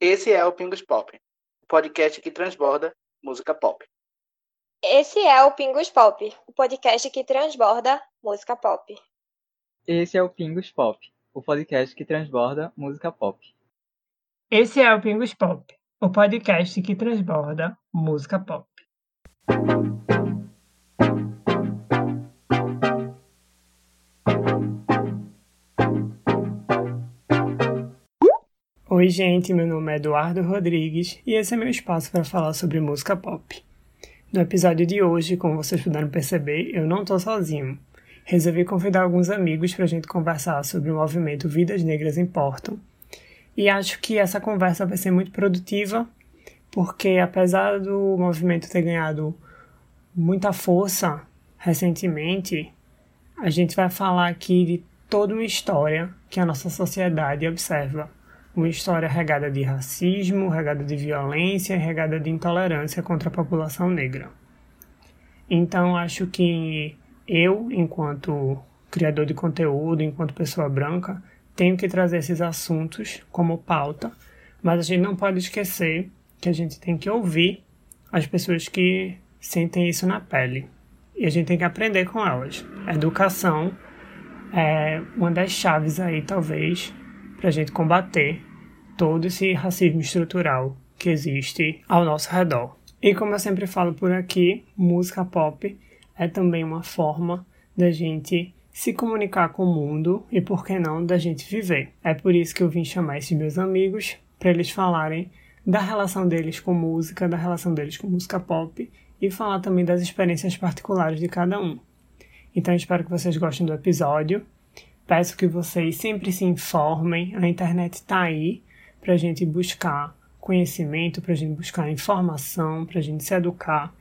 Esse é o Pingos Pop, o podcast que transborda música pop. Esse é o Pingos Pop, o podcast que transborda música pop. Esse é o Pingos Pop, o podcast que transborda música pop. Esse é o Pingos Pop, o podcast que transborda música pop. Oi, gente, meu nome é Eduardo Rodrigues e esse é meu espaço para falar sobre música pop. No episódio de hoje, como vocês puderam perceber, eu não estou sozinho. Resolvi convidar alguns amigos para a gente conversar sobre o movimento Vidas Negras Importam. E acho que essa conversa vai ser muito produtiva, porque apesar do movimento ter ganhado muita força recentemente, a gente vai falar aqui de toda uma história que a nossa sociedade observa uma história regada de racismo, regada de violência, regada de intolerância contra a população negra. Então, acho que eu, enquanto criador de conteúdo, enquanto pessoa branca, tenho que trazer esses assuntos como pauta, mas a gente não pode esquecer que a gente tem que ouvir as pessoas que sentem isso na pele. E a gente tem que aprender com elas. educação é uma das chaves aí, talvez, para a gente combater todo esse racismo estrutural que existe ao nosso redor. E como eu sempre falo por aqui, música pop é também uma forma da gente se comunicar com o mundo e, por que não, da gente viver. É por isso que eu vim chamar esses meus amigos para eles falarem da relação deles com música, da relação deles com música pop e falar também das experiências particulares de cada um. Então espero que vocês gostem do episódio. Peço que vocês sempre se informem, a internet está aí para a gente buscar conhecimento, para a gente buscar informação, para a gente se educar.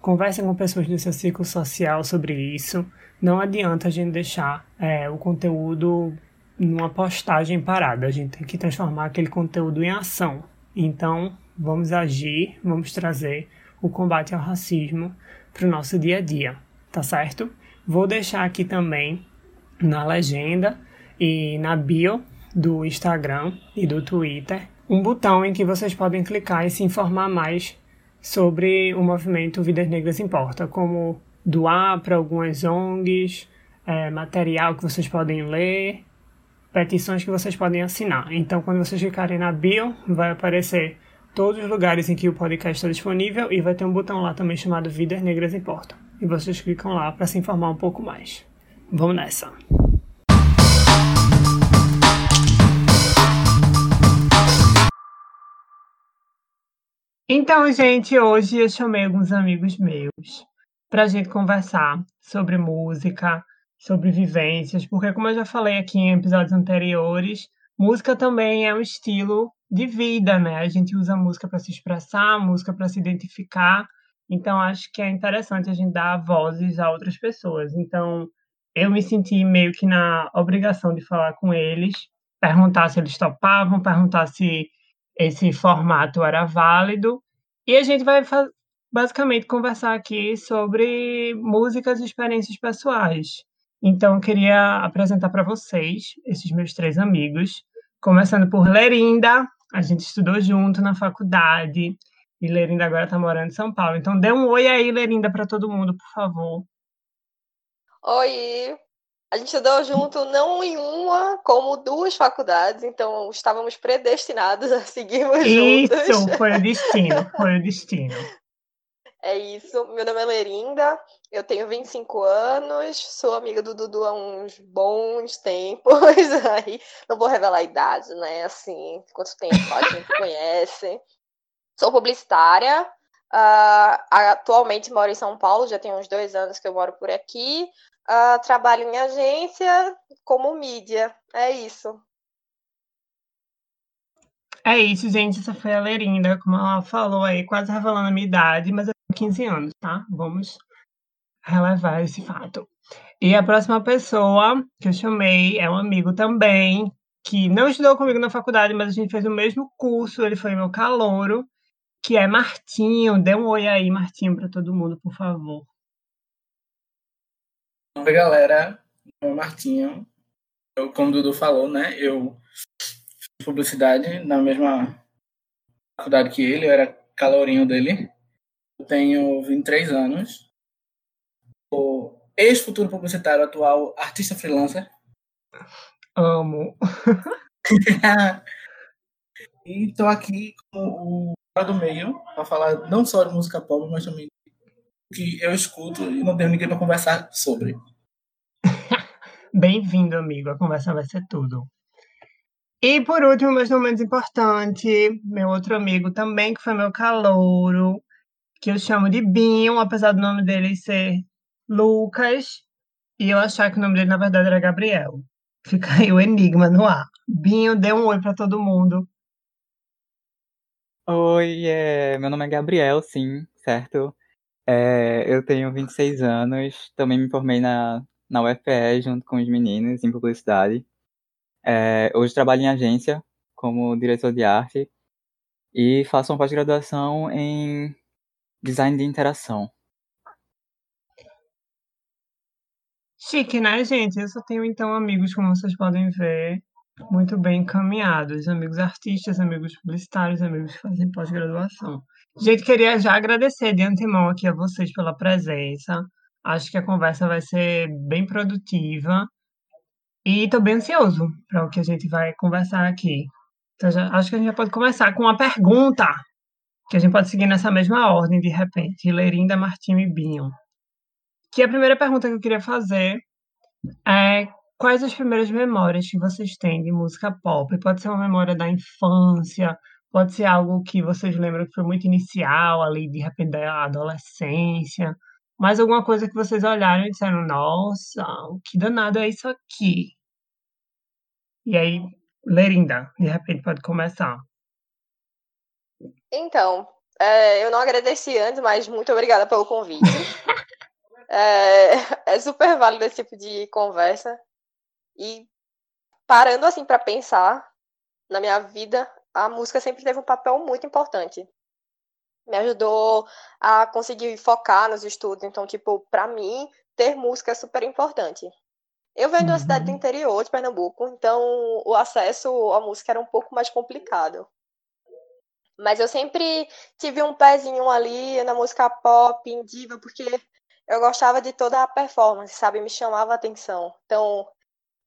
Converse com pessoas do seu ciclo social sobre isso. Não adianta a gente deixar é, o conteúdo numa postagem parada. A gente tem que transformar aquele conteúdo em ação. Então, vamos agir, vamos trazer o combate ao racismo para o nosso dia a dia, tá certo? Vou deixar aqui também na legenda e na bio do Instagram e do Twitter um botão em que vocês podem clicar e se informar mais sobre o movimento Vidas Negras Importa, como doar para algumas ONGs, é, material que vocês podem ler, petições que vocês podem assinar. Então, quando vocês clicarem na bio, vai aparecer todos os lugares em que o podcast está disponível e vai ter um botão lá também chamado Vidas Negras Importa. E vocês clicam lá para se informar um pouco mais. Vamos nessa! Então, gente, hoje eu chamei alguns amigos meus para a gente conversar sobre música, sobre vivências, porque, como eu já falei aqui em episódios anteriores, música também é um estilo de vida, né? A gente usa música para se expressar, música para se identificar. Então, acho que é interessante a gente dar vozes a outras pessoas. Então, eu me senti meio que na obrigação de falar com eles, perguntar se eles topavam, perguntar se esse formato era válido. E a gente vai basicamente conversar aqui sobre músicas e experiências pessoais. Então, eu queria apresentar para vocês esses meus três amigos, começando por Lerinda. A gente estudou junto na faculdade e Lerinda agora está morando em São Paulo. Então, dê um oi aí, Lerinda, para todo mundo, por favor. Oi, a gente estudou junto não em uma, como duas faculdades, então estávamos predestinados a seguirmos isso, juntos. Isso, foi o destino, foi o destino. É isso. Meu nome é Lerinda, eu tenho 25 anos, sou amiga do Dudu há uns bons tempos. Aí não vou revelar a idade, né? Assim, quanto tempo a gente conhece. Sou publicitária. Uh, atualmente moro em São Paulo, já tem uns dois anos que eu moro por aqui uh, trabalho em agência como mídia. É isso. É isso, gente. Essa foi a Lerinda, como ela falou aí, quase revelando a minha idade, mas eu tenho 15 anos, tá? Vamos relevar esse fato. E a próxima pessoa que eu chamei é um amigo também, que não estudou comigo na faculdade, mas a gente fez o mesmo curso, ele foi meu calouro, que é Martinho. Dê um oi aí, Martinho, para todo mundo, por favor. Oi, galera. Meu nome é Martinho. Eu, como o Dudu falou, né? Eu fiz publicidade na mesma faculdade que ele, eu era calorinho dele. Eu tenho 23 anos. Sou ex-futuro publicitário, atual artista freelancer. Amo. e estou aqui com o do meio para falar não só de música pop, mas também que eu escuto e não tenho ninguém para conversar sobre. Bem-vindo, amigo. A conversa vai ser tudo. E por último, mas não menos importante, meu outro amigo também, que foi meu calouro, que eu chamo de Binho, apesar do nome dele ser Lucas, e eu achar que o nome dele, na verdade, era Gabriel. Fica aí o enigma no ar. Binho, dê um oi para todo mundo. Oi, é... meu nome é Gabriel, sim, certo? É... Eu tenho 26 anos, também me formei na, na UFPE junto com os meninos em publicidade. É, hoje trabalho em agência como diretor de arte e faço uma pós-graduação em design de interação. Chique, né, gente? Eu só tenho então amigos, como vocês podem ver, muito bem encaminhados. Amigos artistas, amigos publicitários, amigos que fazem pós-graduação. Gente, queria já agradecer de antemão aqui a vocês pela presença. Acho que a conversa vai ser bem produtiva. E estou bem ansioso para o que a gente vai conversar aqui. Então, já, acho que a gente já pode começar com uma pergunta, que a gente pode seguir nessa mesma ordem, de repente. Lerinda, Martinho e Binho. Que a primeira pergunta que eu queria fazer é quais as primeiras memórias que vocês têm de música pop? Pode ser uma memória da infância, pode ser algo que vocês lembram que foi muito inicial, ali, de repente, da adolescência. Mas alguma coisa que vocês olharam e disseram, nossa, o que danado é isso aqui? E aí, Lerinda, de repente pode começar. Então, é, eu não agradeci antes, mas muito obrigada pelo convite. é, é, super válido esse tipo de conversa. E parando assim para pensar na minha vida, a música sempre teve um papel muito importante. Me ajudou a conseguir focar nos estudos. Então, tipo, para mim, ter música é super importante. Eu venho de uma cidade do uhum. interior de Pernambuco, então o acesso à música era um pouco mais complicado. Mas eu sempre tive um pezinho ali na música pop, em diva, porque eu gostava de toda a performance, sabe? Me chamava a atenção. Então,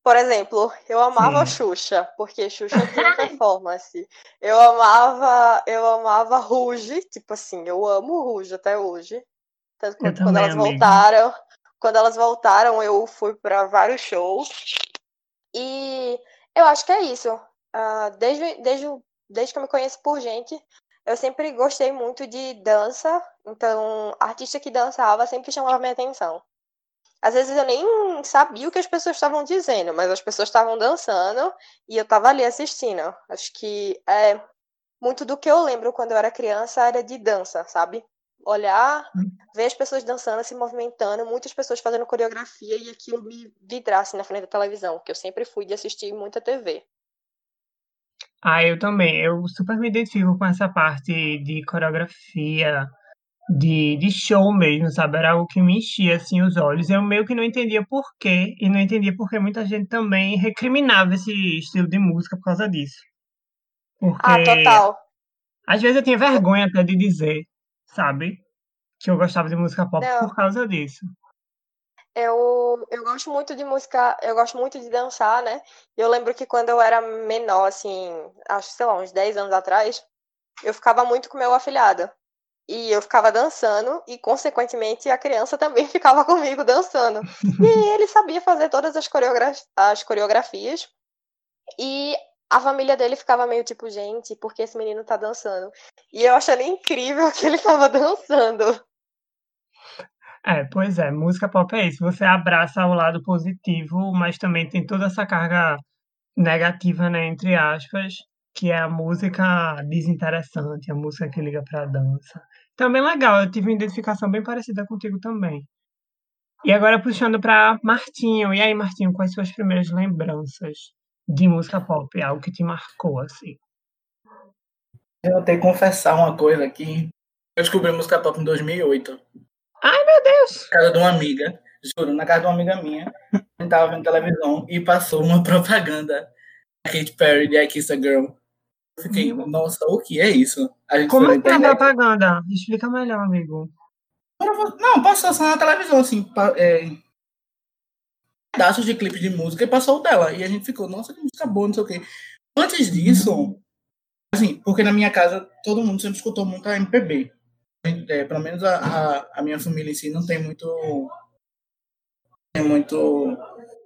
por exemplo, eu amava Sim. Xuxa, porque Xuxa tinha performance. Eu amava, eu amava Ruge, tipo assim, eu amo Ruge até hoje. Tanto quando, quando elas amiga. voltaram, quando elas voltaram, eu fui para vários shows. E eu acho que é isso. Uh, desde, desde, desde que eu me conheço por gente, eu sempre gostei muito de dança. Então, artista que dançava sempre chamava minha atenção. Às vezes eu nem sabia o que as pessoas estavam dizendo, mas as pessoas estavam dançando e eu estava ali assistindo. Acho que é muito do que eu lembro quando eu era criança era de dança, sabe? olhar, hum. ver as pessoas dançando, se movimentando, muitas pessoas fazendo coreografia e aquilo me vidrasse na frente da televisão, que eu sempre fui de assistir muita TV. Ah, eu também. Eu super me identifico com essa parte de coreografia, de, de show mesmo, sabe? Era algo que me enchia, assim, os olhos. Eu meio que não entendia por quê, e não entendia porque muita gente também recriminava esse estilo de música por causa disso. Porque, ah, total. Às vezes eu tinha vergonha até de dizer, sabe? Que eu gostava de música pop Não. por causa disso. Eu, eu gosto muito de música, eu gosto muito de dançar, né? Eu lembro que quando eu era menor, assim, acho, sei lá, uns 10 anos atrás, eu ficava muito com meu afilhado. E eu ficava dançando, e consequentemente a criança também ficava comigo dançando. E ele sabia fazer todas as, as coreografias. E a família dele ficava meio tipo, gente, por que esse menino tá dançando? E eu achando incrível que ele tava dançando. É, pois é, música pop é isso. Você abraça o lado positivo, mas também tem toda essa carga negativa, né, entre aspas, que é a música desinteressante, a música que liga pra dança. Também legal, eu tive uma identificação bem parecida contigo também. E agora puxando para Martinho. E aí, Martinho, quais suas primeiras lembranças de música pop? É algo que te marcou, assim? Eu tenho que confessar uma coisa aqui. Eu descobri música pop em 2008. Ai, meu Deus! Na casa de uma amiga. Juro, na casa de uma amiga minha. Eu tava vendo televisão e passou uma propaganda da Katy Perry de I Kiss a Girl. Eu fiquei, nossa, o que é isso? Como é que é propaganda? Explica melhor, amigo. Não, passou só na televisão, assim, é, pedaços de clipe de música e passou o dela. E a gente ficou, nossa, que música boa, não sei o quê. Antes disso, assim, porque na minha casa todo mundo sempre escutou muito a MPB. É, pelo menos a, a, a minha família em si não tem muito tem muito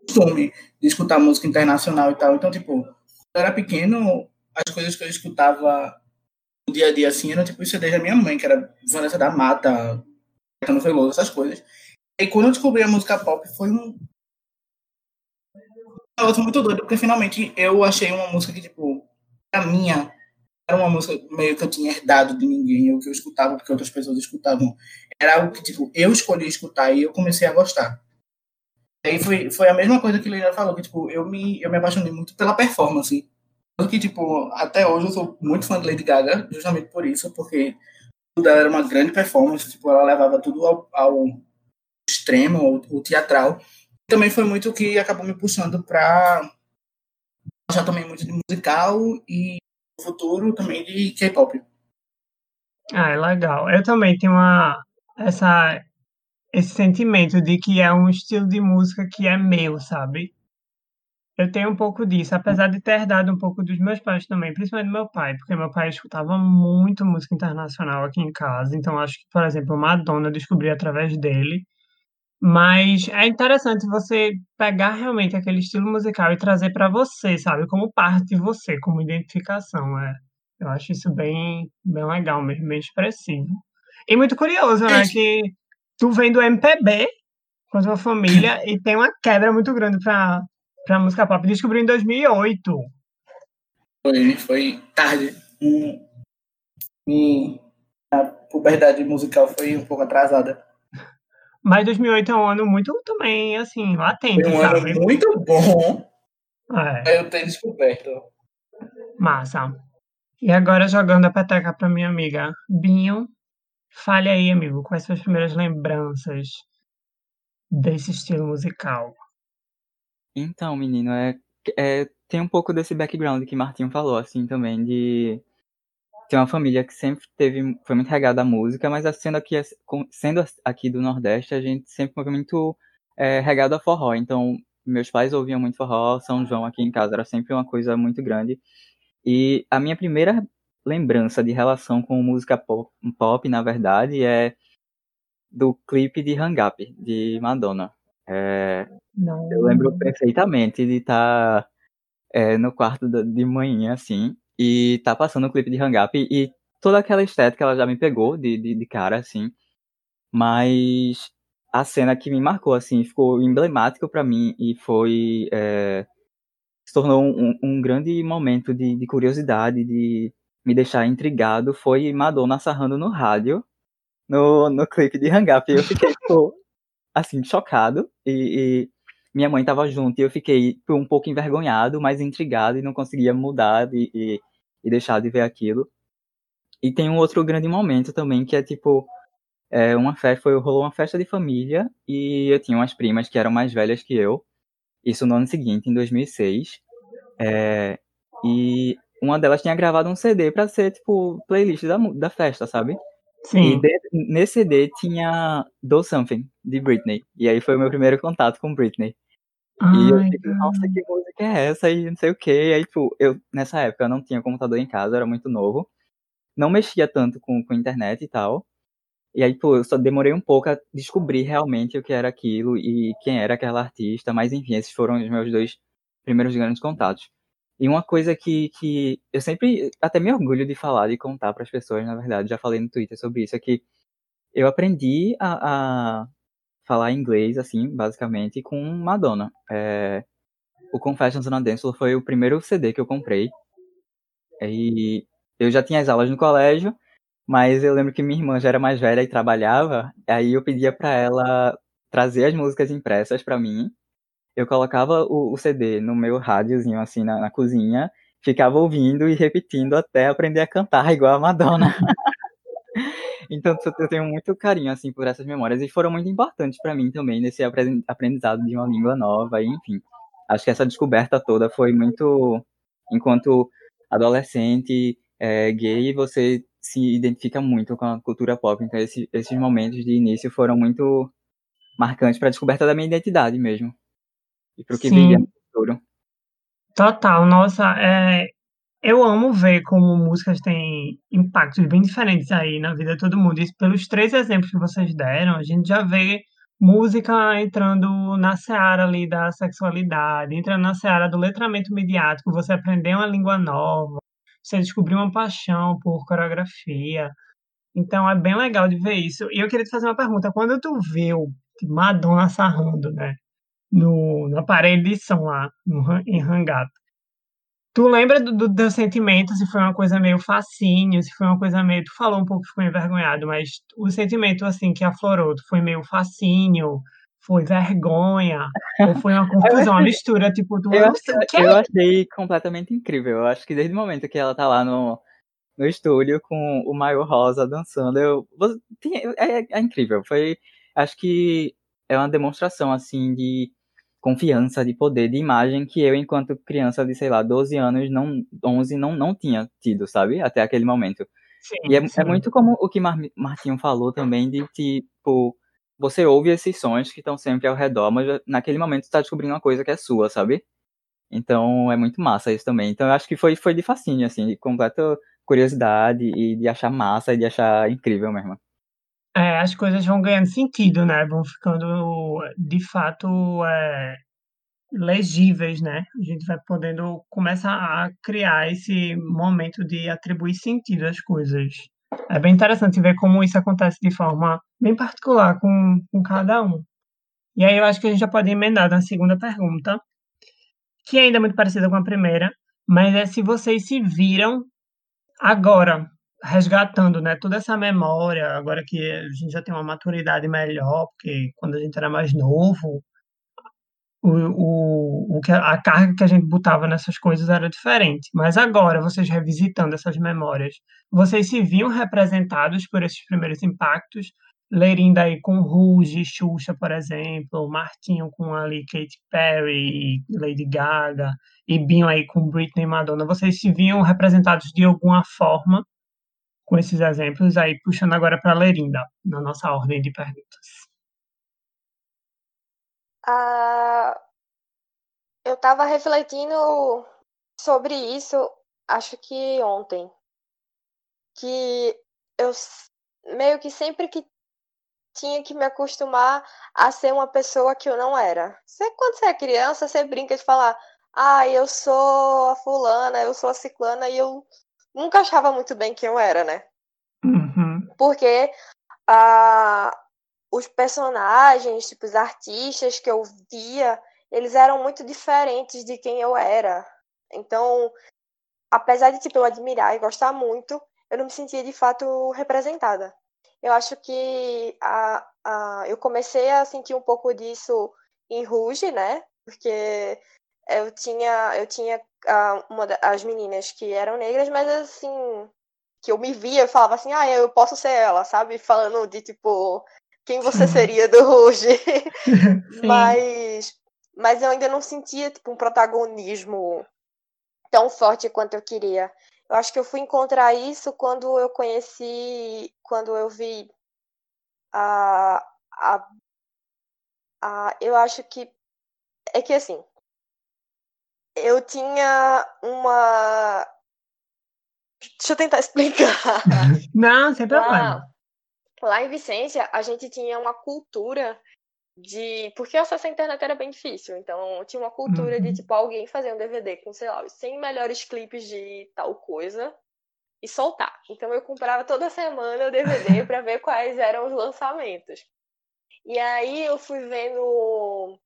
costume de escutar música internacional e tal. Então, tipo, eu era pequeno, as coisas que eu escutava no dia a dia assim eram tipo os CDs da minha mãe, que era Vanessa da Mata, Caetano Veloso, essas coisas. E quando eu descobri a música pop, foi um negócio muito doido, porque finalmente eu achei uma música que, tipo, a minha era uma música meio que eu tinha herdado de ninguém, ou que eu escutava porque outras pessoas escutavam. Era algo que, tipo, eu escolhi escutar e eu comecei a gostar. Aí foi, foi a mesma coisa que Leila falou, que, tipo, eu me, eu me apaixonei muito pela performance. Que, tipo, até hoje eu sou muito fã de Lady Gaga, justamente por isso, porque tudo dela era uma grande performance, tipo, ela levava tudo ao, ao extremo, ao teatral. Também foi muito o que acabou me puxando para gostar também muito de musical e futuro também de K-pop. Ah, é legal. Eu também tenho uma, essa, esse sentimento de que é um estilo de música que é meu, sabe? Eu tenho um pouco disso, apesar de ter herdado um pouco dos meus pais também, principalmente do meu pai, porque meu pai escutava muito música internacional aqui em casa, então acho que, por exemplo, Madonna eu descobri através dele. Mas é interessante você pegar realmente aquele estilo musical e trazer para você, sabe? Como parte de você, como identificação. É. Eu acho isso bem, bem legal mesmo, bem expressivo. E muito curioso, né? Que tu vem do MPB com a tua família e tem uma quebra muito grande pra, pra música pop. Descobriu em 2008. Foi, foi tarde. Hum, e a puberdade musical foi um pouco atrasada. Mas 2008 é um ano muito também, assim, latente, Foi um sabe? ano muito bom É. eu ter descoberto. Massa. E agora jogando a peteca pra minha amiga Binho. Fale aí, amigo, quais são as primeiras lembranças desse estilo musical? Então, menino, é, é, tem um pouco desse background que Martinho falou, assim, também, de ter uma família que sempre teve, foi muito regada à música, mas sendo aqui, sendo aqui do Nordeste, a gente sempre foi muito é, regado a forró. Então, meus pais ouviam muito forró, São João aqui em casa era sempre uma coisa muito grande. E a minha primeira lembrança de relação com música pop, pop na verdade, é do clipe de Hang Up, de Madonna. É, Não. eu lembro perfeitamente de estar no quarto de manhã, assim, e tá passando o clipe de Hang Up, e, toda aquela estética ela já me pegou de, de, de cara, assim, mas a cena que me marcou, assim, ficou emblemático pra mim e foi. é, se tornou um, um grande momento de, de curiosidade, de me deixar intrigado, foi Madonna sarrando no rádio, no, no clipe de Hang Up. E eu fiquei, tipo, assim, chocado. E, e minha mãe tava junto e eu fiquei um pouco envergonhado, mas intrigado e não conseguia mudar e, e, e deixar de ver aquilo. E tem um outro grande momento também, que é tipo, é, uma festa, foi, rolou uma festa de família e eu tinha umas primas que eram mais velhas que eu. Isso no ano seguinte, em 2006. É, e uma delas tinha gravado um CD pra ser, tipo, playlist da, da festa, sabe? E Sim. de- nesse CD tinha Do Something, de Britney. E aí foi o meu primeiro contato com Britney. E eu Ai, fiquei, nossa, que música é essa? E não sei o quê. E aí, tipo, eu, nessa época eu não tinha computador em casa, era muito novo. Não mexia tanto com, com internet e tal. E aí, pô, eu só demorei um pouco a descobrir realmente o que era aquilo e quem era aquela artista. Mas enfim, esses foram os meus dois primeiros grandes contatos. E uma coisa que, que eu sempre até me orgulho de falar, de contar para as pessoas, na verdade, já falei no Twitter sobre isso, é que eu aprendi a, a falar inglês, assim, basicamente, com Madonna. É, o Confessions on a Dance Floor foi o primeiro CD que eu comprei. E eu já tinha as aulas no colégio, mas eu lembro que minha irmã já era mais velha e trabalhava, aí eu pedia para ela trazer as músicas impressas para mim. Eu colocava o, o CD no meu rádiozinho, assim, na, na cozinha, ficava ouvindo e repetindo até aprender a cantar igual a Madonna. Então eu tenho muito carinho assim por essas memórias e foram muito importantes para mim também nesse apre- aprendizado de uma língua nova, e, enfim. Acho que essa descoberta toda foi muito enquanto adolescente, é, gay, você se identifica muito com a cultura pop. Então, esse, esses momentos de início foram muito marcantes para a descoberta da minha identidade mesmo. E para o que viria no futuro. Total, nossa, é, eu amo ver como músicas têm impactos bem diferentes aí na vida de todo mundo. E pelos três exemplos que vocês deram, a gente já vê música entrando na seara ali da sexualidade, entrando na seara do letramento mediático, você aprender uma língua nova, você descobrir uma paixão por coreografia. Então é bem legal de ver isso. E eu queria te fazer uma pergunta. Quando tu viu Madonna sarrando, né? No, aparelho de som lá, no, em Hangato, Tu lembra do, do teu sentimento, se foi uma coisa meio facinho, se foi uma coisa meio. Tu falou um pouco que ficou envergonhado, mas o sentimento assim que aflorou, tu foi meio facinho, foi vergonha, ou foi uma confusão, uma mistura, tipo, tu eu, achei, eu achei completamente incrível. Eu acho que desde o momento que ela tá lá no, no estúdio com o maior rosa dançando, eu. É, é incrível. Foi. Acho que é uma demonstração, assim, de confiança, de poder, de imagem que eu, enquanto criança de, sei lá, 12 anos, não, 11, não, não tinha tido, sabe? Até aquele momento. Sim, e é, é, muito como o que Mar Martinho falou também, de tipo, você ouve esses sons que estão sempre ao redor, mas naquele momento você tá descobrindo uma coisa que é sua, sabe? Então é muito massa isso também. Então eu acho que foi, foi de fascínio, assim, de completa curiosidade e de achar massa e de achar incrível mesmo. É, as coisas vão ganhando sentido, né? Vão ficando, de fato, é, legíveis, né? A gente vai podendo começar a criar esse momento de atribuir sentido às coisas. É bem interessante ver como isso acontece de forma bem particular com, com cada um. E aí eu acho que a gente já pode emendar na segunda pergunta, que é ainda muito parecida com a primeira, mas é se vocês se viram agora resgatando, né, toda essa memória, agora que a gente já tem uma maturidade melhor, porque quando a gente era mais novo, o, o, a carga que a gente botava nessas coisas era diferente. Mas agora, vocês revisitando essas memórias, vocês se viam representados por esses primeiros impactos? Lerinda aí com Rouge, Xuxa, por exemplo, Martinho com ali Katy Perry, Lady Gaga, e Binho aí com Britney Madonna. Vocês se viam representados de alguma forma com esses exemplos, aí puxando agora para a Lerinda, na nossa ordem de perguntas. Ah, eu estava refletindo sobre isso, acho que ontem, que eu meio que sempre que tinha que me acostumar a ser uma pessoa que eu não era. Você, quando você é criança, você brinca de falar, ah, eu sou a fulana, eu sou a ciclana, e eu nunca achava muito bem quem eu era, né? Uhum. Porque uh, os personagens, tipo, os artistas que eu via, eles eram muito diferentes de quem eu era. Então, apesar de tipo, eu admirar e gostar muito, eu não me sentia de fato representada. Eu acho que a, a, eu comecei a sentir um pouco disso em Rouge, né? Porque eu tinha, eu tinha uh, uma das meninas que eram negras, mas assim, que eu me via falava assim, ah, eu posso ser ela, sabe? Falando de tipo, quem você seria do Rouge. mas, mas eu ainda não sentia tipo, um protagonismo tão forte quanto eu queria. Eu acho que eu fui encontrar isso quando eu conheci, quando eu vi a, a, a eu acho que é que assim, eu tinha uma. Deixa eu tentar explicar. Não, sem problema. Lá, lá em Vicência, a gente tinha uma cultura de. Porque acesso à internet era bem difícil. Então, tinha uma cultura uhum. de, tipo, alguém fazer um DVD com, sei lá, os 100 melhores clipes de tal coisa e soltar. Então, eu comprava toda semana o DVD para ver quais eram os lançamentos. E aí, eu fui vendo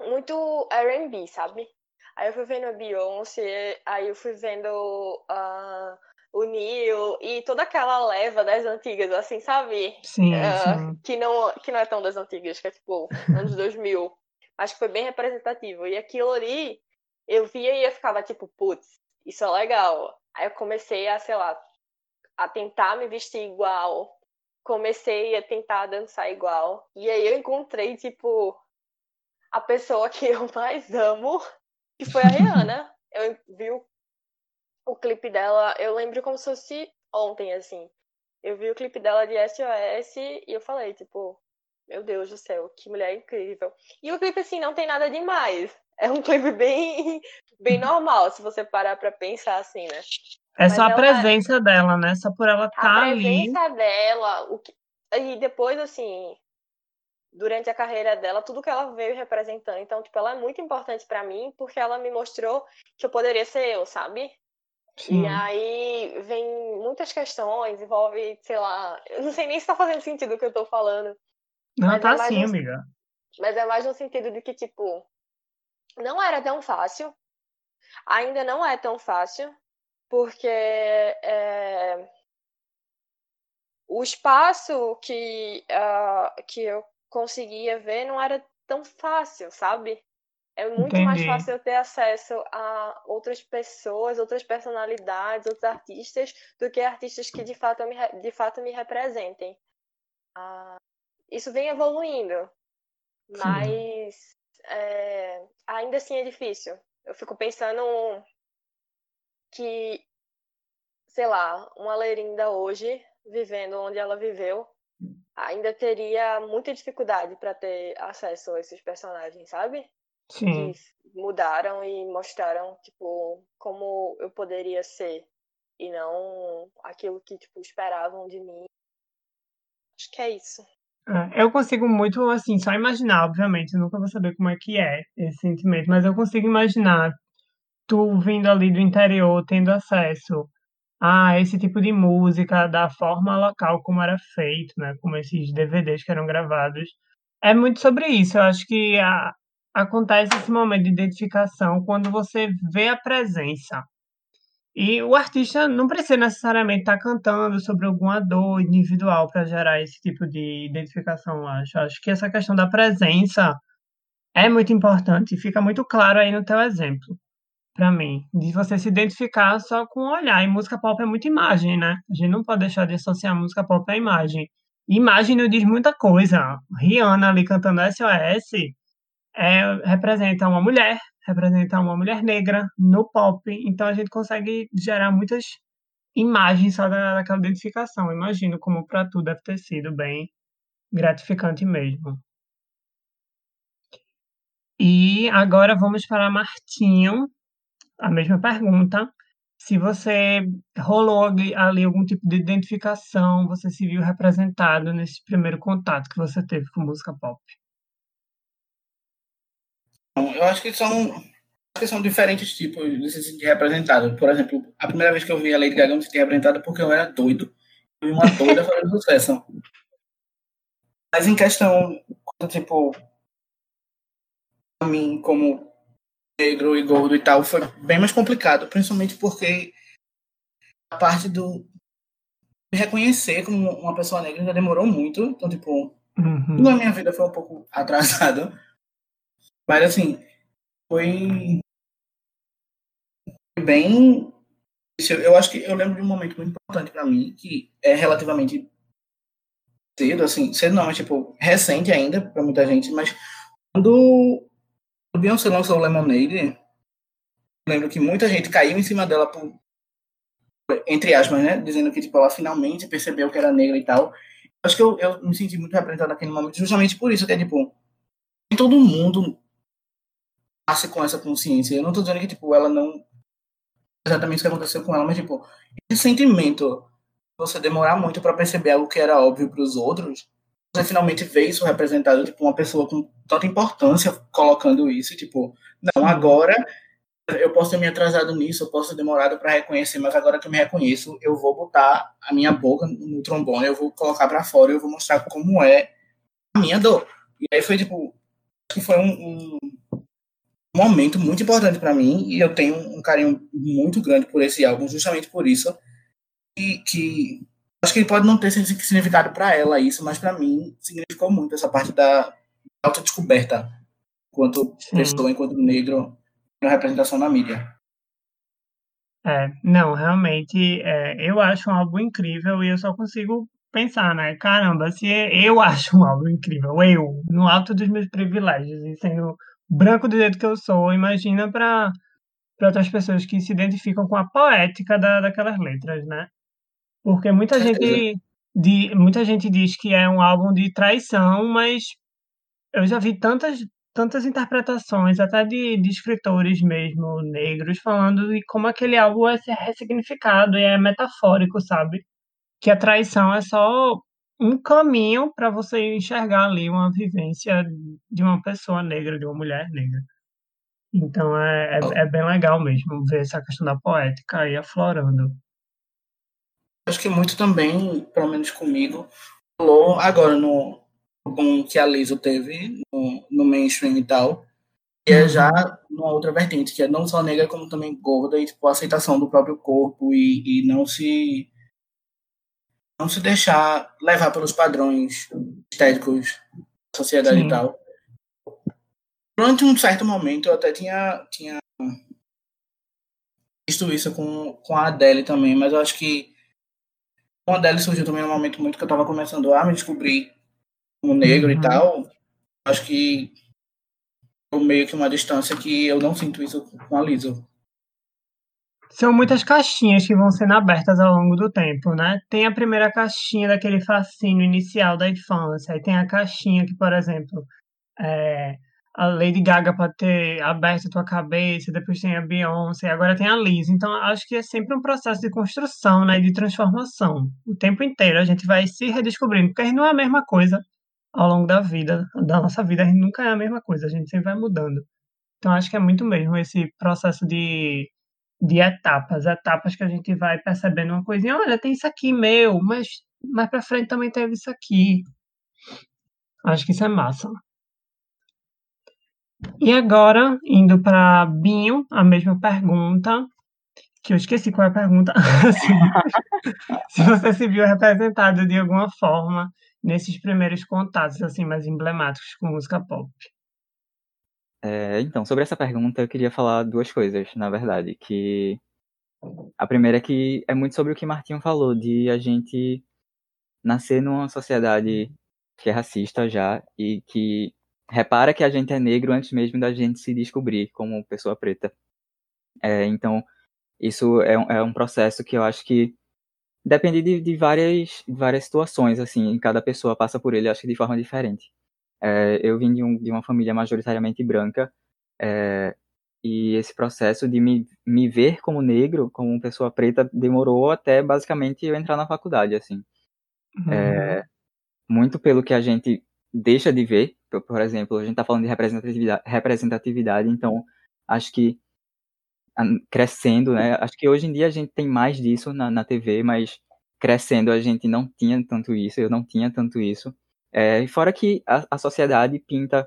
muito RB, sabe? Aí eu fui vendo a Beyoncé, aí eu fui vendo uh, o Neil e toda aquela leva das antigas, assim, sabe? Sim, uh, sim. Que, não, que não é tão das antigas, que é tipo anos 2000. Acho que foi bem representativo. E aquilo ali, eu via e eu ficava tipo, putz, isso é legal. Aí eu comecei a, sei lá, a tentar me vestir igual. Comecei a tentar dançar igual. E aí eu encontrei, tipo, a pessoa que eu mais amo que foi a Rihanna. Eu vi o o clipe dela, eu lembro como se fosse ontem, assim. Eu vi o clipe dela de SOS e eu falei, tipo, meu Deus do céu, que mulher incrível. E o clipe, assim, não tem nada demais. É um clipe bem, bem normal, se você parar pra pensar assim, né? É só a presença dela, né? Só por ela estar tá ali. A presença dela, o que... e depois, assim, durante a carreira dela, tudo que ela veio representando. Então, tipo, ela é muito importante para mim, porque ela me mostrou que eu poderia ser eu, sabe? Sim. E aí vem muitas questões, envolve, sei lá, eu não sei nem se tá fazendo sentido o que eu tô falando. Não, tá é sim, amiga. Mas é mais no sentido de que, tipo, não era tão fácil, ainda não é tão fácil, porque é, o espaço que, uh, que eu conseguia ver não era tão fácil, sabe? É muito Entendi. mais fácil eu ter acesso a outras pessoas, outras personalidades, outros artistas, do que artistas que de fato me, de fato me representem. Ah, isso vem evoluindo, mas é, ainda assim é difícil. Eu fico pensando que, sei lá, uma Lerinda hoje, vivendo onde ela viveu, ainda teria muita dificuldade para ter acesso a esses personagens, sabe? Sim. que mudaram e mostraram, tipo, como eu poderia ser e não aquilo que, tipo, esperavam de mim. Acho que é isso. É, eu consigo muito, assim, só imaginar, obviamente, eu nunca vou saber como é que é esse sentimento, mas eu consigo imaginar tu vindo ali do interior, tendo acesso a esse tipo de música, da forma local como era feito, né, como esses DVDs que eram gravados. É muito sobre isso, eu acho que a, acontece esse momento de identificação quando você vê a presença. E o artista não precisa necessariamente estar cantando sobre alguma dor individual para gerar esse tipo de identificação, acho. Acho que essa questão da presença é muito importante e fica muito claro aí no teu exemplo, para mim, de você se identificar só com o olhar. E música pop é muita imagem, né? A gente não pode deixar de associar música pop à imagem. Imagem não diz muita coisa. Rihanna ali cantando SOS é, representa uma mulher, representa uma mulher negra no pop, então a gente consegue gerar muitas imagens só da, daquela identificação. Imagino como para tu deve ter sido bem gratificante mesmo. E agora vamos para Martinho, a mesma pergunta. Se você rolou ali, algum tipo de identificação, você se viu representado nesse primeiro contato que você teve com música pop? Eu acho que são, que são diferentes tipos de se sentir representado. Por exemplo, a primeira vez que eu vi a Lady Gaga, me senti representada porque eu era doido. Eu vi uma doida fazendo sucesso. Mas em questão, tipo, a mim, como negro e gordo e tal, foi bem mais complicado, principalmente porque a parte do me reconhecer como uma pessoa negra ainda demorou muito. Então, tipo, uhum. na minha vida foi um pouco atrasado. Mas assim, foi bem. Eu acho que eu lembro de um momento muito importante para mim, que é relativamente cedo, assim, cedo não, mas tipo, recente ainda para muita gente, mas quando o Beyoncé lançou o Lemonade, lembro que muita gente caiu em cima dela por entre aspas, né, dizendo que tipo ela finalmente percebeu que era negra e tal. Acho que eu, eu me senti muito representado naquele momento, justamente por isso que é tipo, todo mundo nasce com essa consciência. Eu não tô dizendo que, tipo, ela não. Exatamente o que aconteceu com ela, mas, tipo, esse sentimento, você demorar muito para perceber algo que era óbvio para os outros, você finalmente vê isso representado, tipo, uma pessoa com tanta importância colocando isso, tipo, não, agora eu posso ter me atrasado nisso, eu posso ter demorado para reconhecer, mas agora que eu me reconheço, eu vou botar a minha boca no trombone, eu vou colocar para fora, eu vou mostrar como é a minha dor. E aí foi, tipo, que foi um, um um momento muito importante para mim e eu tenho um carinho muito grande por esse álbum, justamente por isso. E que acho que ele pode não ter significado para ela isso, mas para mim significou muito essa parte da autodescoberta enquanto Sim. pessoa, enquanto negro, na representação na mídia. É, não, realmente, é, eu acho um álbum incrível e eu só consigo pensar, né? Caramba, se eu acho um álbum incrível, eu, no alto dos meus privilégios e sendo branco do jeito que eu sou, imagina para para outras pessoas que se identificam com a poética da, daquelas letras, né? Porque muita gente, de, muita gente diz que é um álbum de traição, mas eu já vi tantas, tantas interpretações, até de, de escritores mesmo negros, falando de como aquele álbum é ressignificado e é metafórico, sabe? Que a traição é só um caminho para você enxergar ali uma vivência de uma pessoa negra, de uma mulher negra. Então é, é, é bem legal mesmo ver essa questão da poética aí aflorando. Acho que muito também, pelo menos comigo, falou agora no com que a Liso teve no, no mainstream e tal, que é já numa outra vertente, que é não só negra, como também gorda, e tipo, a aceitação do próprio corpo e, e não se não se deixar levar pelos padrões estéticos da sociedade Sim. e tal. Durante um certo momento eu até tinha, tinha visto isso com, com a Adele também, mas eu acho que com a Adele surgiu também num momento muito que eu estava começando a me descobrir como negro uhum. e tal. Acho que meio que uma distância que eu não sinto isso com a Lizzo. São muitas caixinhas que vão sendo abertas ao longo do tempo, né? Tem a primeira caixinha daquele fascínio inicial da infância, aí tem a caixinha que, por exemplo, é, a Lady Gaga pode ter aberto a tua cabeça, depois tem a Beyoncé, agora tem a Liz. Então, acho que é sempre um processo de construção, né, de transformação. O tempo inteiro a gente vai se redescobrindo, porque a gente não é a mesma coisa ao longo da vida, da nossa vida, a gente nunca é a mesma coisa, a gente sempre vai mudando. Então, acho que é muito mesmo esse processo de de etapas, etapas que a gente vai percebendo uma coisinha, olha, tem isso aqui meu, mas mais para frente também teve isso aqui. Acho que isso é massa. E agora, indo para Binho, a mesma pergunta, que eu esqueci qual é a pergunta. se você se viu representado de alguma forma nesses primeiros contatos assim mais emblemáticos com música pop. É, então, sobre essa pergunta, eu queria falar duas coisas, na verdade. Que a primeira é que é muito sobre o que Martinho falou, de a gente nascer numa sociedade que é racista já e que repara que a gente é negro antes mesmo da gente se descobrir como pessoa preta. É, então, isso é um, é um processo que eu acho que depende de, de várias, várias situações, assim, cada pessoa passa por ele, acho que de forma diferente. É, eu vim de, um, de, uma família majoritariamente branca, é, e esse processo de me, me ver como negro, como pessoa preta, demorou até basicamente eu entrar na faculdade, assim. Uhum. É, muito pelo que a gente deixa de ver, por, exemplo, a gente está falando de representatividade, representatividade, então acho que crescendo, né? Acho que hoje em dia a gente tem mais disso na, na TV, mas crescendo a gente não tinha tanto isso, eu não tinha tanto isso. É, e fora que a, a, sociedade pinta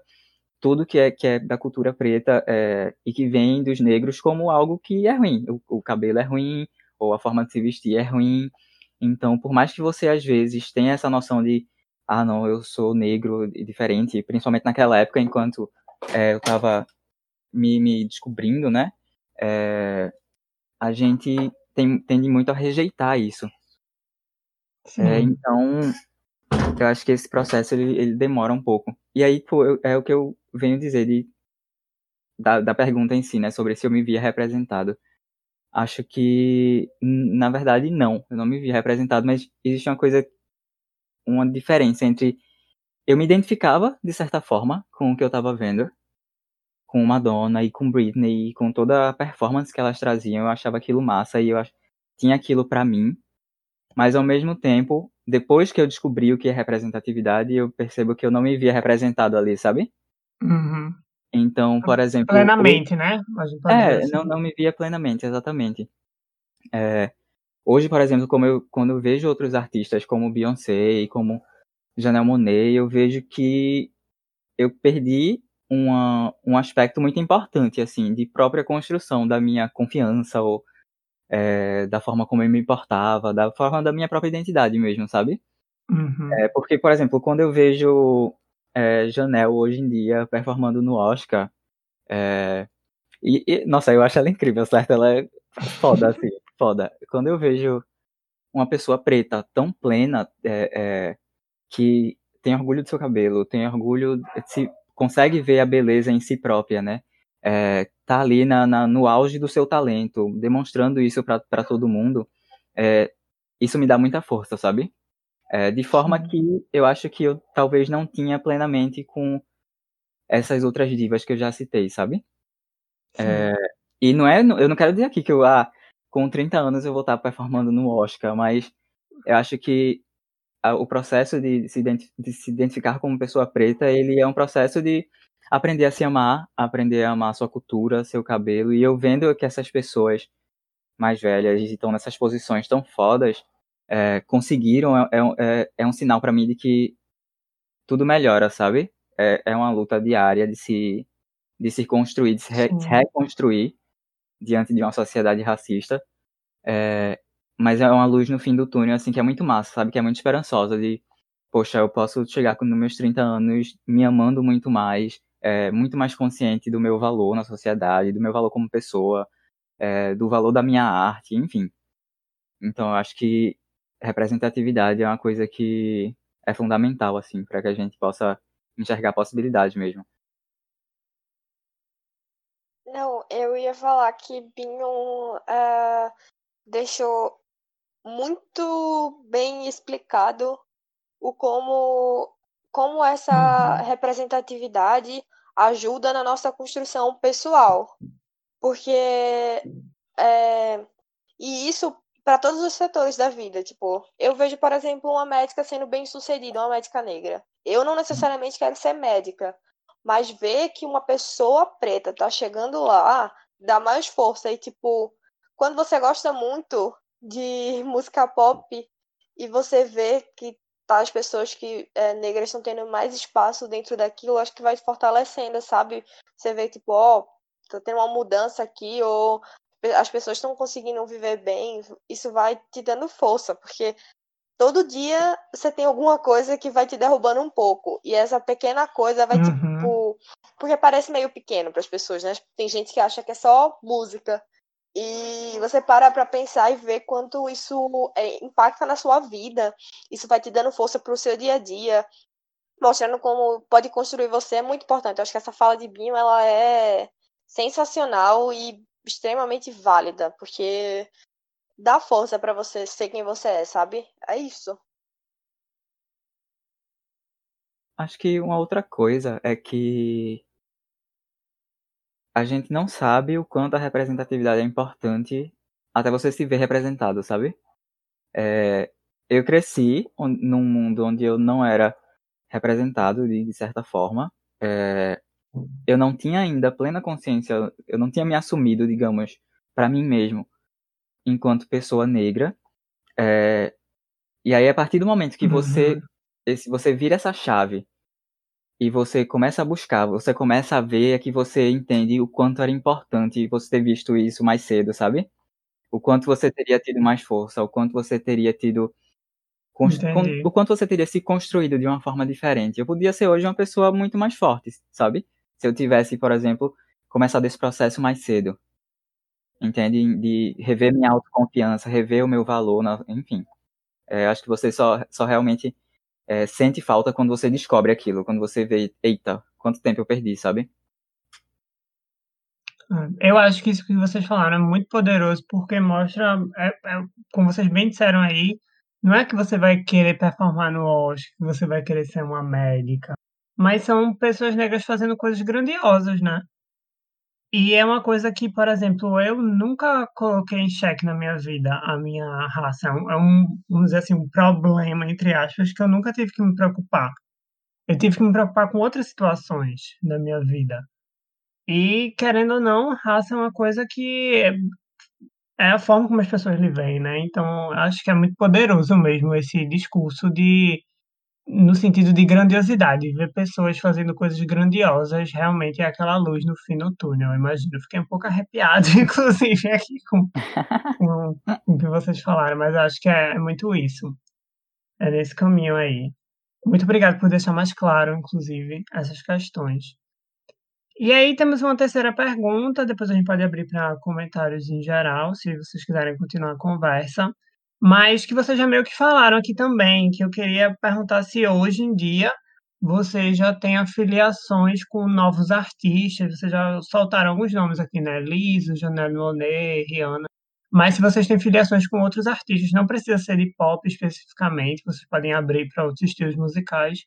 tudo que é, que é da cultura preta é, e que vem dos negros como algo que é ruim. O, o, cabelo é ruim, ou a forma de se vestir é ruim. Então, por mais que você às vezes tenha essa noção de, ah, não, eu sou negro e diferente, principalmente naquela época, enquanto é, eu estava me, me, descobrindo, né? É, a gente tem, tende muito a rejeitar isso. É, então, eu acho que esse processo ele, ele demora um pouco. E aí, pô, eu, é o que eu venho dizer de, da, da pergunta em si, né, sobre se eu me via representado. Acho que, na verdade, não. Eu não me via representado, mas existe uma coisa, uma diferença entre eu me identificava, de certa forma, com o que eu estava vendo, com Madonna e com Britney e com toda a performance que elas traziam. Eu achava aquilo massa e eu ach... tinha aquilo para mim. Mas, ao mesmo tempo, depois que eu descobri o que é representatividade, eu percebo que eu não me via representado ali, sabe? Uhum. Então, por exemplo. Plenamente, né? É, assim. não, não me via plenamente, exatamente. É, hoje, por exemplo, como eu, quando eu vejo outros artistas como Beyoncé e como Janelle Monet, eu vejo que eu perdi uma, um aspecto muito importante, assim, de própria construção da minha confiança ou é, da forma como eu me importava, da forma da minha própria identidade mesmo, sabe? Uhum. É, porque, por exemplo, quando eu vejo é, Janelle hoje em dia performando no Oscar, é, e, e, nossa, eu acho ela incrível, certo? Ela é foda, assim, foda. Quando eu vejo uma pessoa preta tão plena, é, é, que tem orgulho do seu cabelo, tem orgulho, se, consegue ver a beleza em si própria, né? É, tá ali na, na, no auge do seu talento, demonstrando isso para todo mundo, é, isso me dá muita força, sabe? É, de forma que eu acho que eu talvez não tinha plenamente com essas outras divas que eu já citei, sabe? É, e não é, eu não quero dizer aqui que eu, ah, com 30 anos eu vou estar performando no Oscar, mas eu acho que a, o processo de se, de se identificar como pessoa preta, ele é um processo de aprender a se amar, aprender a amar sua cultura, seu cabelo, e eu vendo que essas pessoas mais velhas estão nessas posições tão fodas, é, conseguiram, é, é, é, um sinal para mim de que tudo melhora, sabe? É, é uma luta diária de se, de se construir, de se, re, reconstruir diante de uma sociedade racista. É, mas é uma luz no fim do túnel, assim, que é muito massa, sabe? Que é muito esperançosa de, poxa, eu posso chegar com meus 30 anos me amando muito mais, é, muito mais consciente do meu valor na sociedade, do meu valor como pessoa, é, do valor da minha arte, enfim. Então, eu acho que representatividade é uma coisa que é fundamental, assim, para que a gente possa enxergar possibilidades mesmo. Não, eu ia falar que Binho uh, deixou muito bem explicado o como, como essa uhum. representatividade ajuda na nossa construção pessoal. Porque é, e isso para todos os setores da vida. Tipo, eu vejo, por exemplo, uma médica sendo bem sucedida, uma médica negra. Eu não necessariamente quero ser médica, mas ver que uma pessoa preta tá chegando lá dá mais força. E, tipo, quando você gosta muito de música pop e você vê que tá, as pessoas que é, negras estão tendo mais espaço dentro daquilo, acho que vai fortalecendo, sabe? Você vê, tipo, ó, oh, tá tendo uma mudança aqui, ou as pessoas estão conseguindo viver bem, isso vai te dando força, porque todo dia você tem alguma coisa que vai te derrubando um pouco. E essa pequena coisa vai, uhum. tipo. Porque parece meio pequeno para as pessoas, né? Tem gente que acha que é só música. E você para para pensar e ver quanto isso é, impacta na sua vida. Isso vai te dando força para o seu dia a dia, mostrando como pode construir você é muito importante. Eu acho que essa fala de Binho ela é sensacional e extremamente válida, porque dá força para você ser quem você é, sabe? É isso. Acho que uma outra coisa é que a gente não sabe o quanto a representatividade é importante até você se ver representado, sabe? É, eu cresci num mundo onde eu não era representado de, de certa forma. É, eu não tinha ainda plena consciência, eu não tinha me assumido, digamos, para mim mesmo, enquanto pessoa negra. É, e aí, a partir do momento que você, uhum. Esse, você vira essa chave e você começa a buscar, você começa a ver é que você entende o quanto era importante você ter visto isso mais cedo, sabe? O quanto você teria tido mais força, o quanto você teria tido. O quanto você teria se construído de uma forma diferente. Eu podia ser hoje uma pessoa muito mais forte, sabe? se eu tivesse, por exemplo, começado esse processo mais cedo. Entende? De rever minha autoconfiança, rever o meu valor, enfim. É, acho que você só, só realmente é, sente falta quando você descobre aquilo, quando você vê, eita, quanto tempo eu perdi, sabe? É, eu acho que isso que vocês falaram é muito poderoso, porque mostra, é, é, como vocês bem disseram aí, não é que você vai querer performar no Oscar, que você vai querer ser uma médica, mas são pessoas negras fazendo coisas grandiosas, né? E é uma coisa que, por exemplo, eu nunca coloquei em xeque na minha vida a minha raça. É um, vamos dizer assim, um problema, entre aspas, que eu nunca tive que me preocupar. Eu tive que me preocupar com outras situações da minha vida. E, querendo ou não, raça é uma coisa que é, é a forma como as pessoas lhe veem, né? Então, acho que é muito poderoso mesmo esse discurso de no sentido de grandiosidade, ver pessoas fazendo coisas grandiosas realmente é aquela luz no fim do túnel. Eu imagino, fiquei um pouco arrepiado, inclusive, aqui com, com, com o que vocês falaram, mas acho que é, é muito isso. É nesse caminho aí. Muito obrigado por deixar mais claro, inclusive, essas questões. E aí temos uma terceira pergunta, depois a gente pode abrir para comentários em geral, se vocês quiserem continuar a conversa mas que vocês já meio que falaram aqui também, que eu queria perguntar se hoje em dia vocês já têm afiliações com novos artistas, vocês já soltaram alguns nomes aqui, né? Liso, Janelle Monet, Rihanna. Mas se vocês têm filiações com outros artistas, não precisa ser de pop especificamente, vocês podem abrir para outros estilos musicais.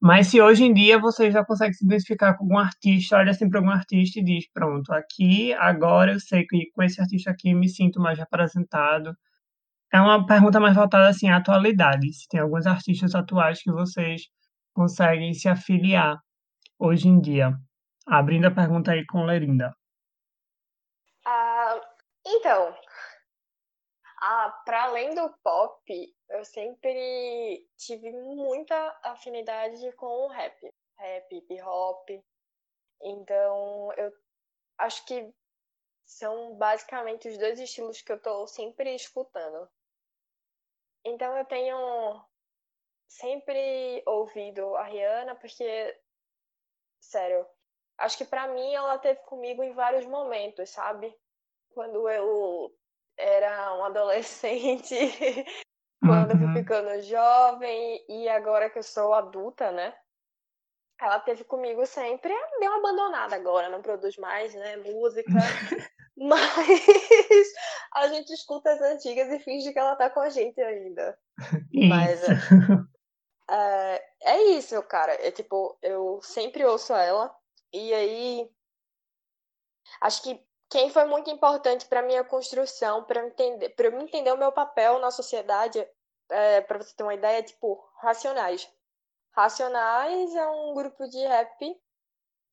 Mas se hoje em dia você já consegue se identificar com algum artista, olha assim para algum artista e diz: pronto, aqui, agora eu sei que com esse artista aqui me sinto mais representado. É uma pergunta mais voltada assim à atualidade. Se tem alguns artistas atuais que vocês conseguem se afiliar hoje em dia. Abrindo a pergunta aí com Lerinda. Ah, então, ah, para além do pop, eu sempre tive muita afinidade com o rap, rap, hip hop. Então, eu acho que são basicamente os dois estilos que eu tô sempre escutando. Então, eu tenho sempre ouvido a Rihanna porque, sério, acho que para mim ela teve comigo em vários momentos, sabe? Quando eu era um adolescente, quando uhum. eu fui ficando jovem e agora que eu sou adulta, né? Ela teve comigo sempre, deu uma abandonada agora, não produz mais, né, música. Mas a gente escuta as antigas e finge que ela tá com a gente ainda. Isso. Mas é, é isso, cara. É tipo, eu sempre ouço ela. E aí. Acho que quem foi muito importante para minha construção, para entender, para eu entender o meu papel na sociedade, é, para você ter uma ideia, tipo, Racionais. Racionais é um grupo de rap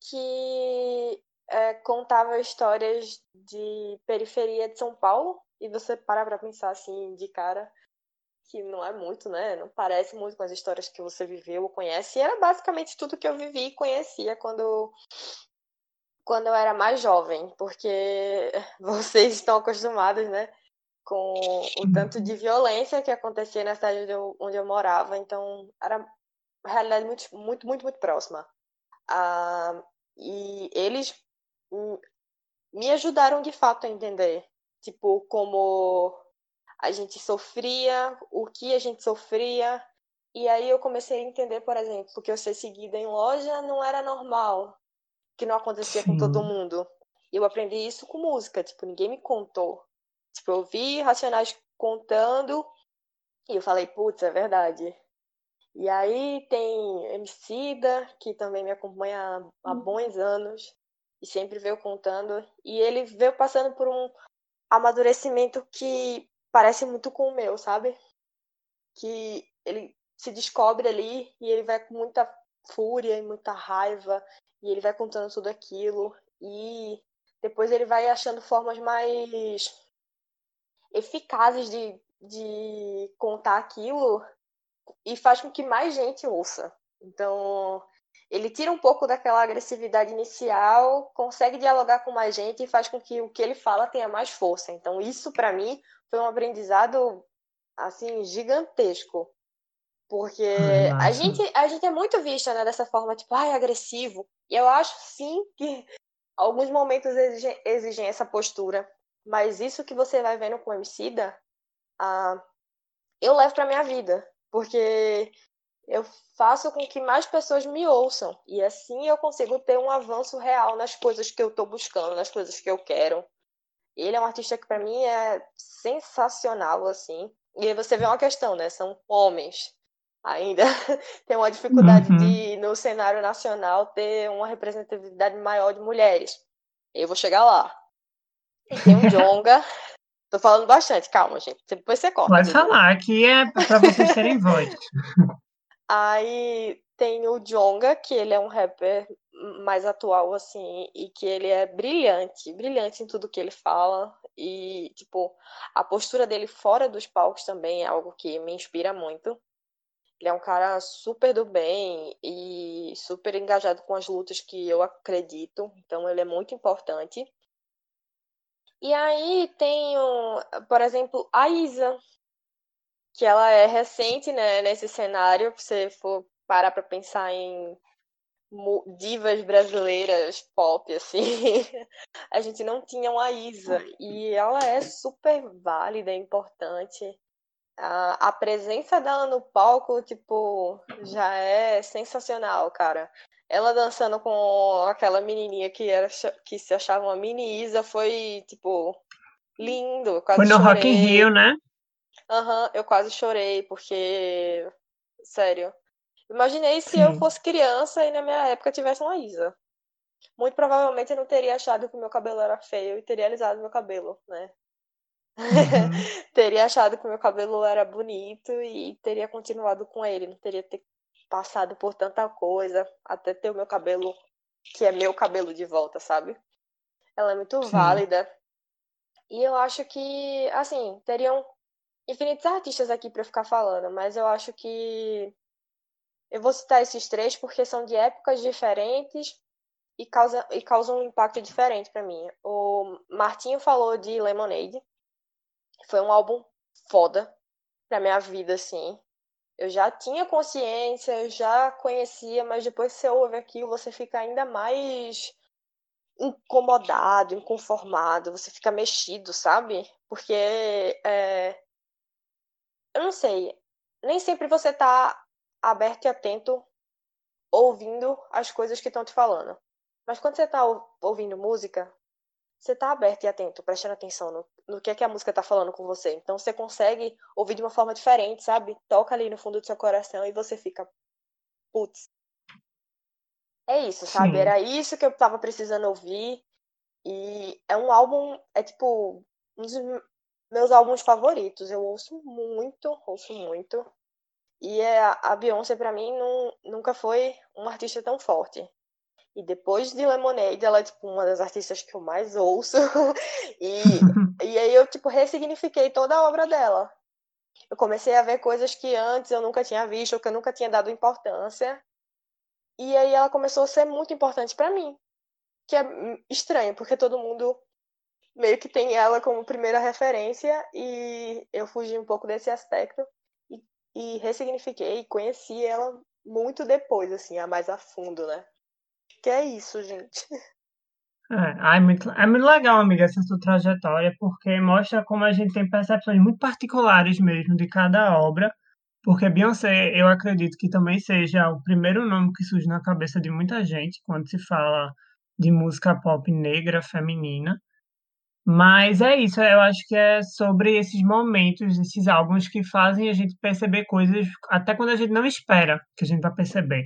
que é, contava histórias de periferia de São Paulo e você para para pensar assim de cara que não é muito, né? Não parece muito com as histórias que você viveu ou conhece. E era basicamente tudo que eu vivi e conhecia quando quando eu era mais jovem, porque vocês estão acostumados, né, com o tanto de violência que acontecia na cidade onde eu, onde eu morava, então era uma realidade muito, muito, muito, muito próxima. Ah, e eles me ajudaram de fato a entender, tipo, como a gente sofria, o que a gente sofria, e aí eu comecei a entender, por exemplo, que eu ser seguida em loja não era normal, que não acontecia Sim. com todo mundo. Eu aprendi isso com música, tipo, ninguém me contou. Tipo, eu vi Racionais contando e eu falei, putz, é verdade. E aí tem Emicida, que também me acompanha há, há uhum. bons anos e sempre veio contando. E ele veio passando por um amadurecimento que parece muito com o meu, sabe? Que ele se descobre ali e ele vai com muita fúria e muita raiva e ele vai contando tudo aquilo e depois ele vai achando formas mais eficazes de, de contar aquilo e faz com que mais gente ouça. Então, ele tira um pouco daquela agressividade inicial, consegue dialogar com mais gente e faz com que o que ele fala tenha mais força. Então, isso para mim foi um aprendizado assim gigantesco. Porque a gente, a gente é muito vista né, dessa forma, tipo, ai, agressivo. E eu acho sim que alguns momentos exigem, exigem essa postura. Mas isso que você vai vendo com o Emicida, ah, eu levo pra minha vida. Porque eu faço com que mais pessoas me ouçam. E assim eu consigo ter um avanço real nas coisas que eu tô buscando, nas coisas que eu quero. Ele é um artista que para mim é sensacional, assim. E aí você vê uma questão, né? São homens ainda tem uma dificuldade uhum. de, no cenário nacional, ter uma representatividade maior de mulheres. Eu vou chegar lá. Tem o Jonga. Tô falando bastante, calma, gente. Depois você corta. Pode falar, aqui é para vocês terem voz. Aí tem o Jonga, que ele é um rapper mais atual, assim, e que ele é brilhante, brilhante em tudo que ele fala. E, tipo, a postura dele fora dos palcos também é algo que me inspira muito. Ele é um cara super do bem e super engajado com as lutas que eu acredito, então ele é muito importante. E aí tem, por exemplo, a Isa, que ela é recente né, nesse cenário, se você for parar para pensar em divas brasileiras pop, assim, a gente não tinha uma Isa, e ela é super válida, importante, a, a presença dela no palco, tipo, já é sensacional, cara. Ela dançando com aquela menininha que, era, que se achava uma mini Isa foi, tipo, lindo. Foi no chorei. Rock in Rio, né? Aham, uhum, eu quase chorei, porque. Sério. Imaginei se Sim. eu fosse criança e na minha época tivesse uma Isa. Muito provavelmente eu não teria achado que o meu cabelo era feio e teria alisado meu cabelo, né? Uhum. teria achado que o meu cabelo era bonito e teria continuado com ele. Não teria ter passado por tanta coisa até ter o meu cabelo, que é meu cabelo de volta, sabe? Ela é muito Sim. válida. E eu acho que, assim, teriam infinitos artistas aqui para ficar falando, mas eu acho que eu vou citar esses três porque são de épocas diferentes e, causa, e causam um impacto diferente para mim. O Martinho falou de Lemonade, foi um álbum foda pra minha vida, assim. Eu já tinha consciência, eu já conhecia, mas depois que você ouve aquilo, você fica ainda mais incomodado, inconformado, você fica mexido, sabe? Porque é... eu não sei, nem sempre você tá aberto e atento ouvindo as coisas que estão te falando. Mas quando você tá ouvindo música, você tá aberto e atento, prestando atenção no, no que é que a música tá falando com você. Então você consegue ouvir de uma forma diferente, sabe? Toca ali no fundo do seu coração e você fica, putz. É isso, sabe? Sim. Era isso que eu tava precisando ouvir. E é um álbum, é tipo, um dos meus álbuns favoritos. Eu ouço muito, ouço muito. E é, a Beyoncé, pra mim, não, nunca foi uma artista tão forte. E depois de Lemonade, ela é, tipo, uma das artistas que eu mais ouço. e, e aí eu, tipo, ressignifiquei toda a obra dela. Eu comecei a ver coisas que antes eu nunca tinha visto, ou que eu nunca tinha dado importância. E aí ela começou a ser muito importante para mim. Que é estranho, porque todo mundo meio que tem ela como primeira referência. E eu fugi um pouco desse aspecto. E, e ressignifiquei, conheci ela muito depois, assim, a mais a fundo, né? Que é isso, gente. É, é, muito, é muito legal, amiga, essa sua trajetória, porque mostra como a gente tem percepções muito particulares mesmo de cada obra. Porque Beyoncé, eu acredito que também seja o primeiro nome que surge na cabeça de muita gente quando se fala de música pop negra, feminina. Mas é isso, eu acho que é sobre esses momentos, esses álbuns que fazem a gente perceber coisas até quando a gente não espera que a gente vai perceber,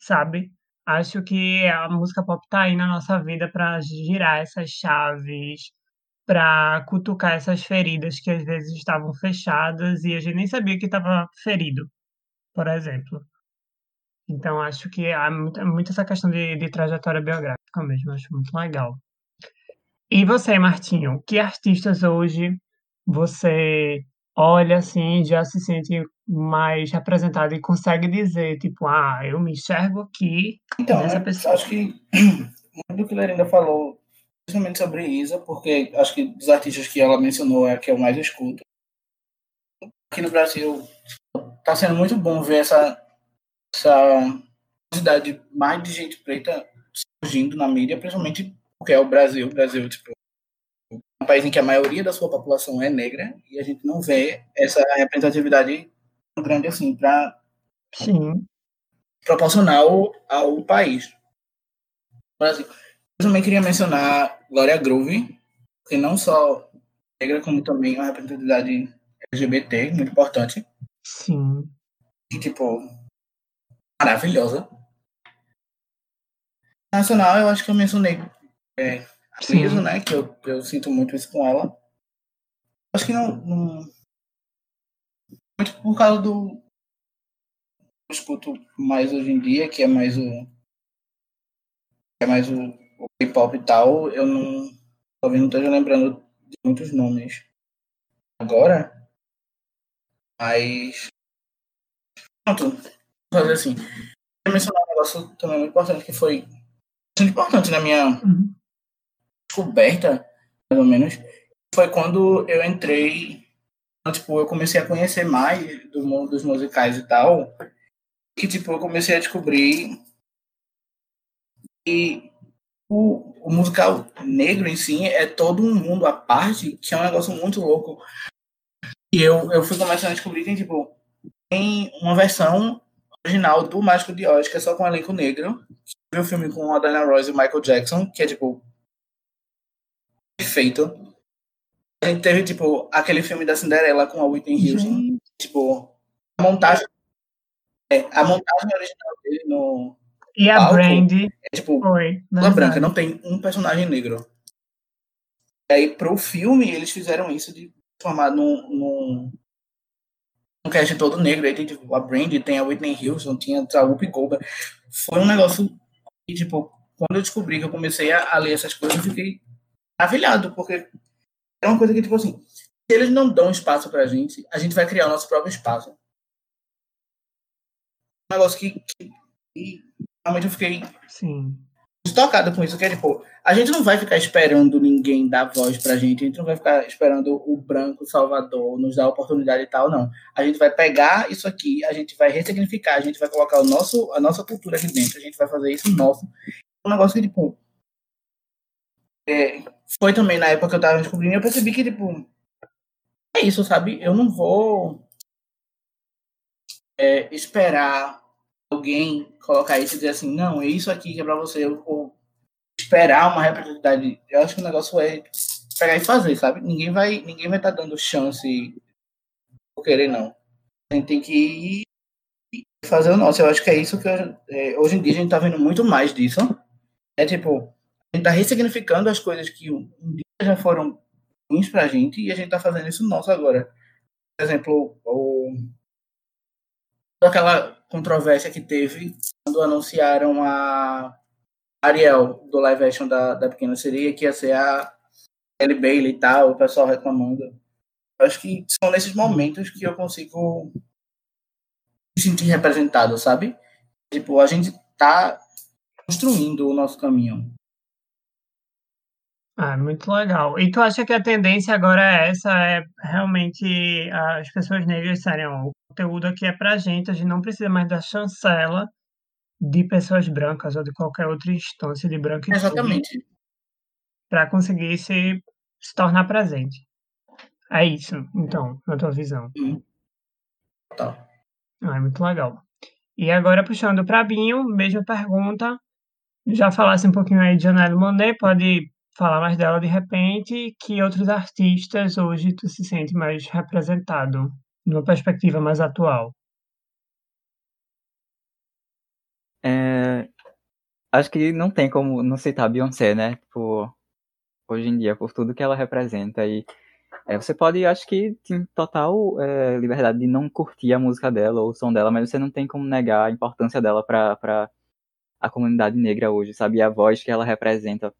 sabe? Acho que a música pop tá aí na nossa vida para girar essas chaves, para cutucar essas feridas que às vezes estavam fechadas e a gente nem sabia que estava ferido, por exemplo. Então acho que há muito, essa questão de, de trajetória biográfica mesmo, acho muito legal. E você, Martinho, que artistas hoje você olha assim, já se sente mais representado e consegue dizer, tipo, ah, eu me enxergo aqui Então, nessa pessoa. acho que muito do que Lerinda falou, principalmente sobre Isa, porque acho que dos artistas que ela mencionou é a que eu mais escuto. Aqui no Brasil, tá sendo muito bom ver essa, essa quantidade mais de gente preta surgindo na mídia, principalmente porque é o Brasil. O Brasil, tipo, é um país em que a maioria da sua população é negra e a gente não vê essa representatividade tão grande assim para Sim, proporcional ao país. Brasil. Eu também queria mencionar Gloria Groove, que não só negra, como também uma representatividade LGBT, muito importante. sim. E, tipo, maravilhosa. Nacional, eu acho que eu mencionei é, Sim. Lisa, né? Que eu, eu sinto muito isso com ela. Acho que não, não. Muito por causa do. Eu escuto mais hoje em dia, que é mais o. que é mais o, o K-pop e tal. Eu não. Talvez não esteja lembrando de muitos nomes agora. Mas. Pronto. Vou fazer assim. Eu mencionar um negócio também muito importante que foi bastante importante na minha Uhum. Descoberta, mais ou menos, foi quando eu entrei, tipo, eu comecei a conhecer mais do mundo dos musicais e tal, que, tipo, eu comecei a descobrir que o, o musical negro em si é todo um mundo à parte, que é um negócio muito louco. E eu, eu fui começando a descobrir que, tipo, tem uma versão original do Mágico de Oz, que é só com elenco negro. Viu o filme com a Diana Ross e o Michael Jackson, que é, tipo, perfeito. A gente teve, tipo, aquele filme da Cinderela com a Whitney Houston. Tipo, a montagem. É, a montagem original dele no. E a palco Brandy É, tipo, foi. Verdade. Branca, não tem um personagem negro. E aí, pro filme, eles fizeram isso de formar num, num, num cast todo negro. Aí tem, tipo, a Brandy, tem a Whitney Houston, tinha a Whoopi Goldberg. Foi um negócio que, tipo, quando eu descobri que eu comecei a, a ler essas coisas, eu fiquei maravilhado, porque é uma coisa que, tipo assim, se eles não dão espaço pra gente, a gente vai criar o nosso próprio espaço. Um negócio que, que, que realmente eu fiquei Sim. tocado com isso, que é tipo, a gente não vai ficar esperando ninguém dar voz pra gente, a gente não vai ficar esperando o branco Salvador nos dar oportunidade e tal, não. A gente vai pegar isso aqui, a gente vai ressignificar, a gente vai colocar o nosso, a nossa cultura aqui dentro, a gente vai fazer isso nosso. Um negócio que, tipo, é, foi também na época que eu tava descobrindo, eu percebi que, tipo, é isso, sabe? Eu não vou é, esperar alguém colocar isso e dizer assim, não, é isso aqui que é pra você, ou esperar uma representatividade. Eu acho que o negócio é pegar e fazer, sabe? Ninguém vai ninguém vai estar dando chance por querer, não. A gente tem que ir fazer o nosso. Eu acho que é isso que eu- é, hoje em dia a gente tá vendo muito mais disso. É tipo, a gente tá ressignificando as coisas que um dia já foram ruins pra gente e a gente tá fazendo isso nosso agora. Por exemplo, o aquela controvérsia que teve quando anunciaram a Ariel do live action da, da Pequena Sereia, que ia ser a Ellie Bailey e tal, o pessoal reclamando. Eu acho que são nesses momentos que eu consigo me sentir representado, sabe? Tipo, a gente tá construindo o nosso caminho. Ah, muito legal. E tu acha que a tendência agora é essa, é realmente as pessoas negras disserem, ó, o conteúdo aqui é pra gente, a gente não precisa mais da chancela de pessoas brancas ou de qualquer outra instância de branquitude Exatamente. para conseguir se, se tornar presente. É isso, então, na tua visão. Total. Ah, é muito legal. E agora, puxando para Binho, mesma pergunta. Já falasse um pouquinho aí de Janelle Monet, pode falar mais dela de repente. Que outros artistas hoje tu se sente mais representado, numa perspectiva mais atual? É, acho que não tem como não citar a Beyoncé, né? Por, hoje em dia, por tudo que ela representa. E é, você pode, acho que tem total é, liberdade de não curtir a música dela ou o som dela, mas você não tem como negar a importância dela para a comunidade negra hoje, sabe? E a voz que ela representa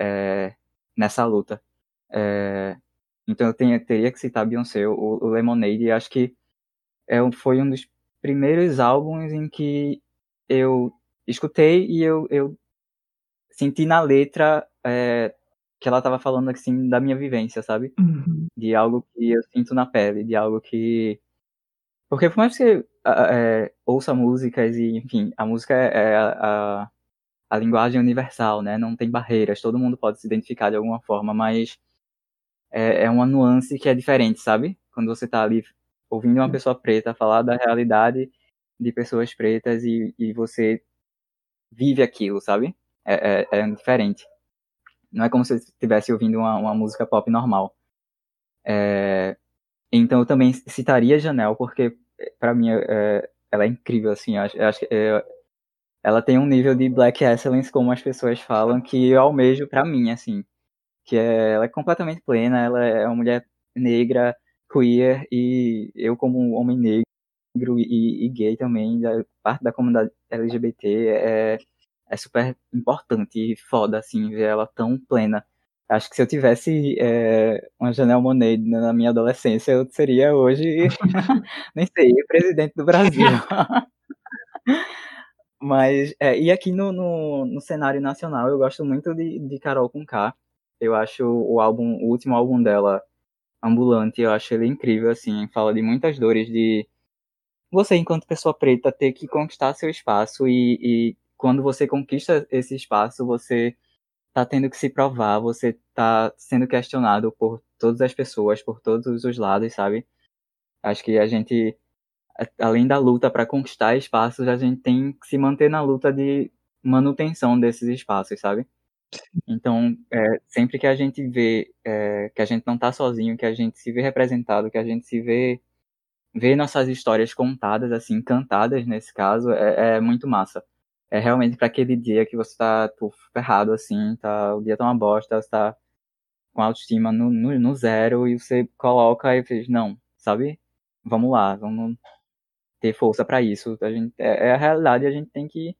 é, nessa luta. É, então eu tenho, teria que citar Beyoncé, o, o Lemonade, e acho que é, foi um dos primeiros álbuns em que eu escutei e eu, eu senti na letra é, que ela estava falando assim da minha vivência, sabe? Uhum. De algo que eu sinto na pele, de algo que. Porque por mais que você é, ouça músicas e, enfim, a música é é a, a, a linguagem universal, né? Não tem barreiras, todo mundo pode se identificar de alguma forma, mas é, é uma nuance que é diferente, sabe? Quando você tá ali ouvindo uma pessoa preta falar da realidade de pessoas pretas e, e você vive aquilo, sabe? É, é, é diferente. Não é como se estivesse ouvindo uma, uma música pop normal. É, então eu também citaria Janelle, porque pra mim é, ela é incrível, assim. Eu acho, eu acho que é, ela tem um nível de black excellence, como as pessoas falam, que eu almejo pra mim, assim. Que é, ela é completamente plena, ela é uma mulher negra, queer, e eu como um homem negro e, e gay também, da parte da comunidade LGBT, é, é super importante e foda, assim, ver ela tão plena. Acho que se eu tivesse é, uma Janelle Monáe na minha adolescência, eu seria hoje, nem sei, presidente do Brasil. Mas, é, e aqui no, no, no cenário nacional, eu gosto muito de, de Carol Conká. Eu acho o álbum, o último álbum dela, Ambulante, eu acho ele incrível, assim, fala de muitas dores de você, enquanto pessoa preta, ter que conquistar seu espaço e, e quando você conquista esse espaço, você tá tendo que se provar, você tá sendo questionado por todas as pessoas, por todos os lados, sabe? Acho que a gente, além da luta para conquistar espaços, a gente tem que se manter na luta de manutenção desses espaços, sabe? Então, é, sempre que a gente vê é, que a gente não tá sozinho, que a gente se vê representado, que a gente se vê vê nossas histórias contadas, assim, cantadas nesse caso, é, é muito massa. É realmente para aquele dia que você tá pô, ferrado, assim, tá, o dia tá uma bosta, você tá com autoestima no, no, no zero e você coloca e fez, não, sabe? Vamos lá, vamos ter força para isso. A gente, é, é, a realidade a gente tem que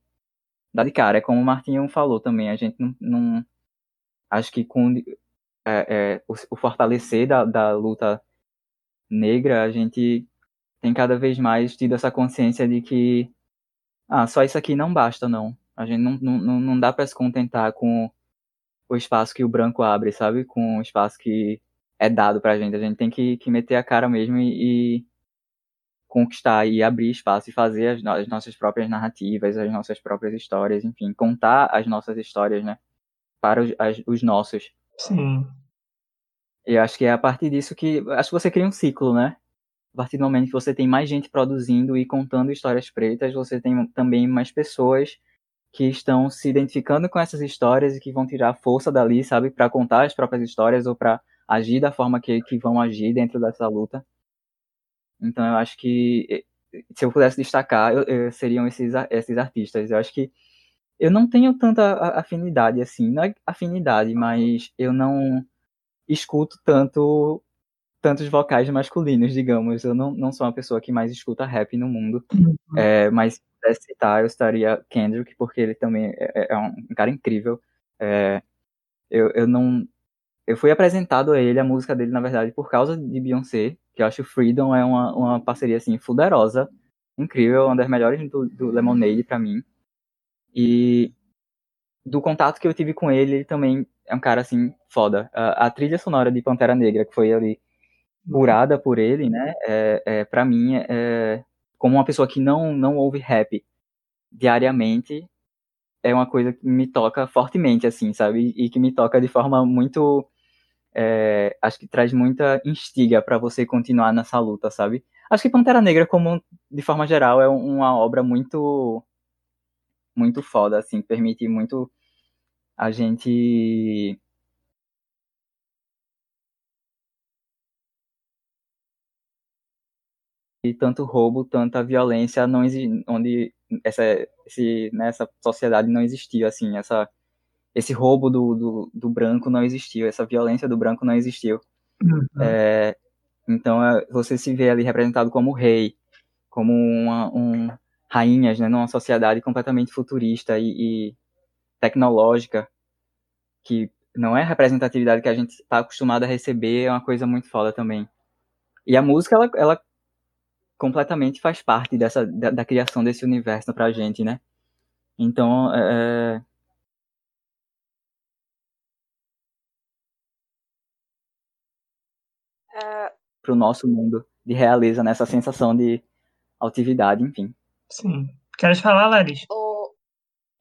dar de cara. É como o Martinho falou também, a gente não. não acho que com é, é, o, o, fortalecer da, da luta negra, a gente tem cada vez mais tido essa consciência de que ah, só isso aqui não basta, não. A gente não, não, não dá para se contentar com o espaço que o branco abre, sabe? Com o espaço que é dado pra gente. A gente tem que, que meter a cara mesmo e, e conquistar e abrir espaço e fazer as, as, nossas próprias narrativas, as nossas próprias histórias, enfim, contar as nossas histórias, né? Para os, as, os nossos. Sim. E acho que é a partir disso que. Acho que você cria um ciclo, né? A partir do momento que você tem mais gente produzindo e contando histórias pretas, você tem também mais pessoas que estão se identificando com essas histórias e que vão tirar força dali, sabe, para contar as próprias histórias ou para agir da forma que, que vão agir dentro dessa luta. Então eu acho que se eu pudesse destacar, eu, eu, seriam esses, esses artistas. Eu acho que eu não tenho tanta afinidade assim, não é afinidade, mas eu não escuto tanto tantos vocais masculinos, digamos. Eu não, não sou uma pessoa que mais escuta rap no mundo. Uhum. É, mas se pudesse citar, eu estaria Kendrick, porque ele também é, é, é um cara incrível. É, eu, eu não. Eu fui apresentado a ele, a música dele, na verdade, por causa de Beyoncé, que eu acho Freedom é uma, uma parceria, assim, fuderosa, incrível, uma das melhores do, do Lemonade para mim. E do contato que eu tive com ele, ele também é um cara, assim, foda. A, a trilha sonora de Pantera Negra, que foi ali curada por ele, né? É, é, para mim, é, como uma pessoa que não, não ouve rap diariamente, é uma coisa que me toca fortemente, assim, sabe? E que me toca de forma muito. É, acho que traz muita instiga para você continuar nessa luta, sabe? Acho que Pantera Negra, como de forma geral, é uma obra muito. muito foda, assim, permite muito a gente e tanto roubo, tanta violência não onde essa esse, nessa né, sociedade não existiu assim, essa esse roubo do, do, do, branco não existiu, essa violência do branco não existiu. Uhum. É, então é, você se vê ali representado como rei, como uma um, rainhas, né, numa sociedade completamente futurista e, e tecnológica, que não é a representatividade que a gente está acostumado a receber, é uma coisa muito foda também. E a música, ela, ela completamente faz parte dessa da, da criação desse universo pra gente, né? Então, é... Uh... Pro nosso mundo de realeza, nessa sensação de altividade, enfim. Sim. Queres falar, Laris? Oh,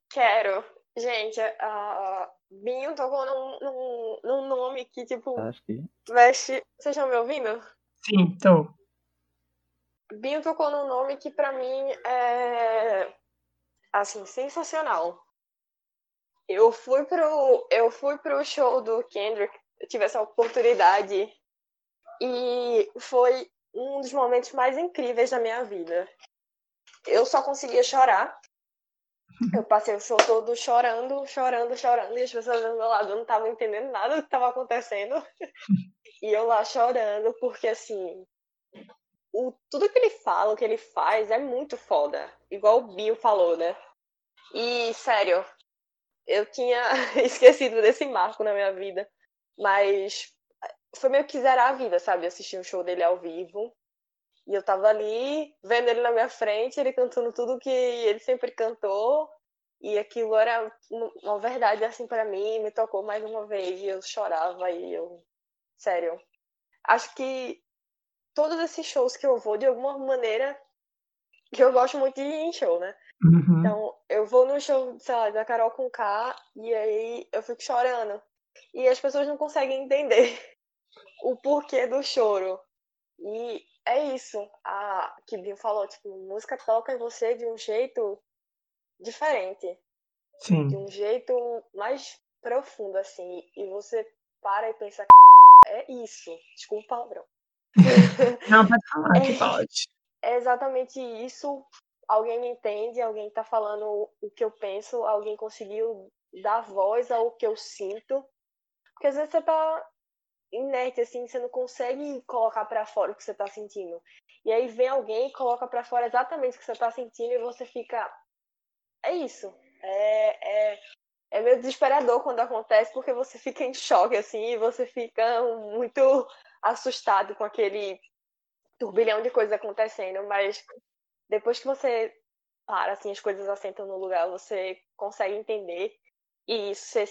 quero. Gente, uh, Binho tocou num, num, num nome que, tipo, Acho que... veste... Vocês estão me ouvindo? Sim, tô. Binho tocou num nome que para mim é assim sensacional. Eu fui pro eu fui pro show do Kendrick, eu tive essa oportunidade e foi um dos momentos mais incríveis da minha vida. Eu só conseguia chorar. Eu passei o show todo chorando, chorando, chorando, e as pessoas do meu lado não estavam entendendo nada do que estava acontecendo. E eu lá chorando, porque assim, o, tudo que ele fala, o que ele faz é muito foda. Igual o Bill falou, né? E, sério, eu tinha esquecido desse marco na minha vida. Mas foi meio que zerar a vida, sabe? Assistir um show dele ao vivo. E eu tava ali, vendo ele na minha frente, ele cantando tudo que ele sempre cantou. E aquilo era uma verdade, assim, para mim. Me tocou mais uma vez. E eu chorava e eu. Sério. Acho que todos esses shows que eu vou, de alguma maneira, que eu gosto muito de ir em show, né? Uhum. Então, eu vou no show, sei lá, da Carol com K e aí eu fico chorando. E as pessoas não conseguem entender o porquê do choro. E é isso. A que Binho falou, tipo, música toca em você de um jeito diferente, de Sim. um jeito mais profundo, assim. E você para e pensa, é isso. Desculpa o palavrão. Não, pode falar que É. pode. é exatamente isso. Alguém me entende, alguém tá falando o que eu penso, alguém conseguiu dar voz ao que eu sinto. Porque às vezes você tá inerte, assim, você não consegue colocar pra fora o que você tá sentindo. E aí vem alguém e coloca pra fora exatamente o que você tá sentindo e você fica. É isso. É, é, é meio desesperador quando acontece, porque você fica em choque, assim, e você fica muito assustado com aquele turbilhão de coisas acontecendo, mas depois que você para, assim, as coisas assentam no lugar, você consegue entender e isso ser,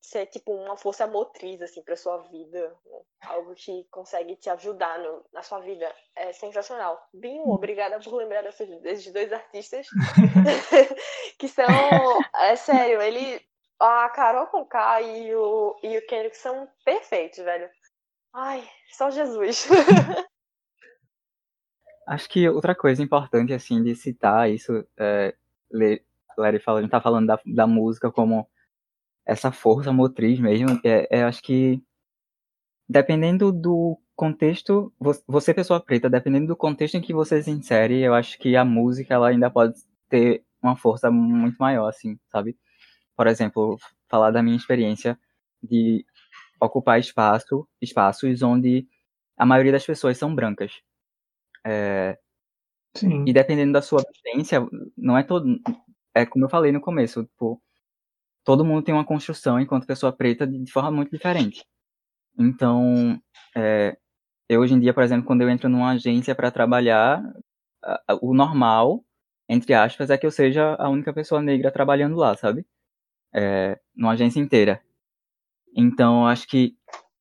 ser tipo uma força motriz, assim, pra sua vida, né? algo que consegue te ajudar no, na sua vida. É sensacional. Binho, obrigada por lembrar desses, desses dois artistas que são, é sério, ele, a Carol Conká e o, e o Kendrick são perfeitos, velho. Ai, só Jesus. Acho que outra coisa importante, assim, de citar isso, é, Larry gente tá falando da, da música como essa força motriz mesmo, é, é, acho que dependendo do contexto, vo- você pessoa preta, dependendo do contexto em que você se insere, eu acho que a música, ela ainda pode ter uma força muito maior, assim, sabe? Por exemplo, falar da minha experiência de ocupar espaço, espaços onde a maioria das pessoas são brancas. É, Sim. e dependendo da sua vivência, não é todo. É como eu falei no começo, tipo, todo mundo tem uma construção enquanto pessoa preta de, forma muito diferente. Então, é, eu hoje em dia, por exemplo, quando eu entro numa agência para trabalhar, o normal, entre aspas, é que eu seja a única pessoa negra trabalhando lá, sabe? É, numa agência inteira. Então, acho que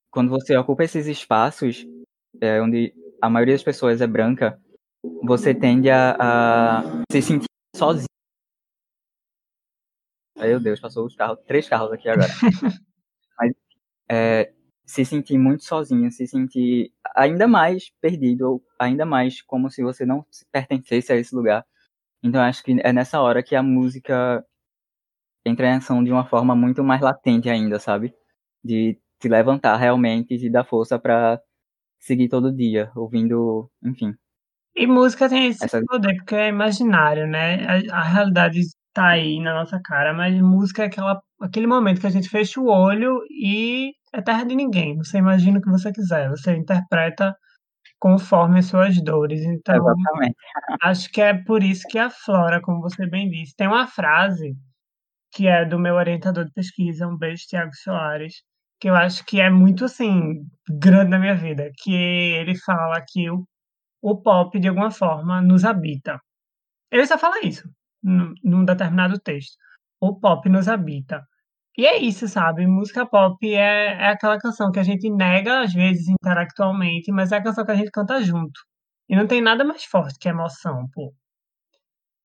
quando você ocupa esses espaços, é, onde a maioria das pessoas é branca, você tende a, a se sentir sozinho. Ai, Meu Deus, passou os carros, três carros aqui agora. Mas é, se sentir muito sozinho, se sentir ainda mais perdido, ou ainda mais como se você não pertencesse a esse lugar. Então acho que é nessa hora que a música entra em ação de uma forma muito mais latente ainda, sabe? De te levantar realmente e dar força pra seguir todo dia, ouvindo, enfim. E música tem esse Essa- poder, porque é imaginário, né? A, a realidade tá aí na nossa cara, mas música é aquela, aquele momento que a gente fecha o olho e é terra de ninguém. Você imagina o que você quiser, você interpreta conforme as suas dores. Então, Exatamente. acho que é por isso que aflora, como você bem disse. Tem uma frase que é do meu orientador de pesquisa, um beijo, Tiago Soares, que eu acho que é muito, assim, grande na minha vida, que ele fala que o, o pop, de alguma forma, nos habita. Ele só fala isso, num, determinado texto. O pop nos habita. E é isso, sabe? Música pop é, é aquela canção que a gente nega, às vezes, intelectualmente, mas é a canção que a gente canta junto. E não tem nada mais forte que emoção, pô.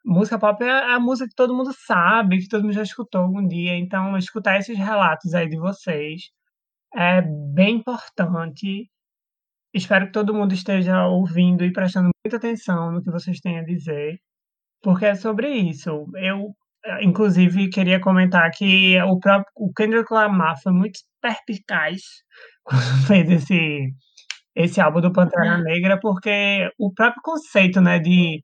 Música pop é a música que todo mundo sabe, que todo mundo já escutou algum dia. Então, escutar esses relatos aí de vocês é bem importante. Espero que todo mundo esteja ouvindo e prestando muita atenção no que vocês têm a dizer, porque é sobre isso. Eu, eh, inclusive, queria comentar que o próprio o Kendrick Lamar foi muito perspicaz quando fez esse, esse álbum do Pantera Negra, porque o próprio conceito né, de,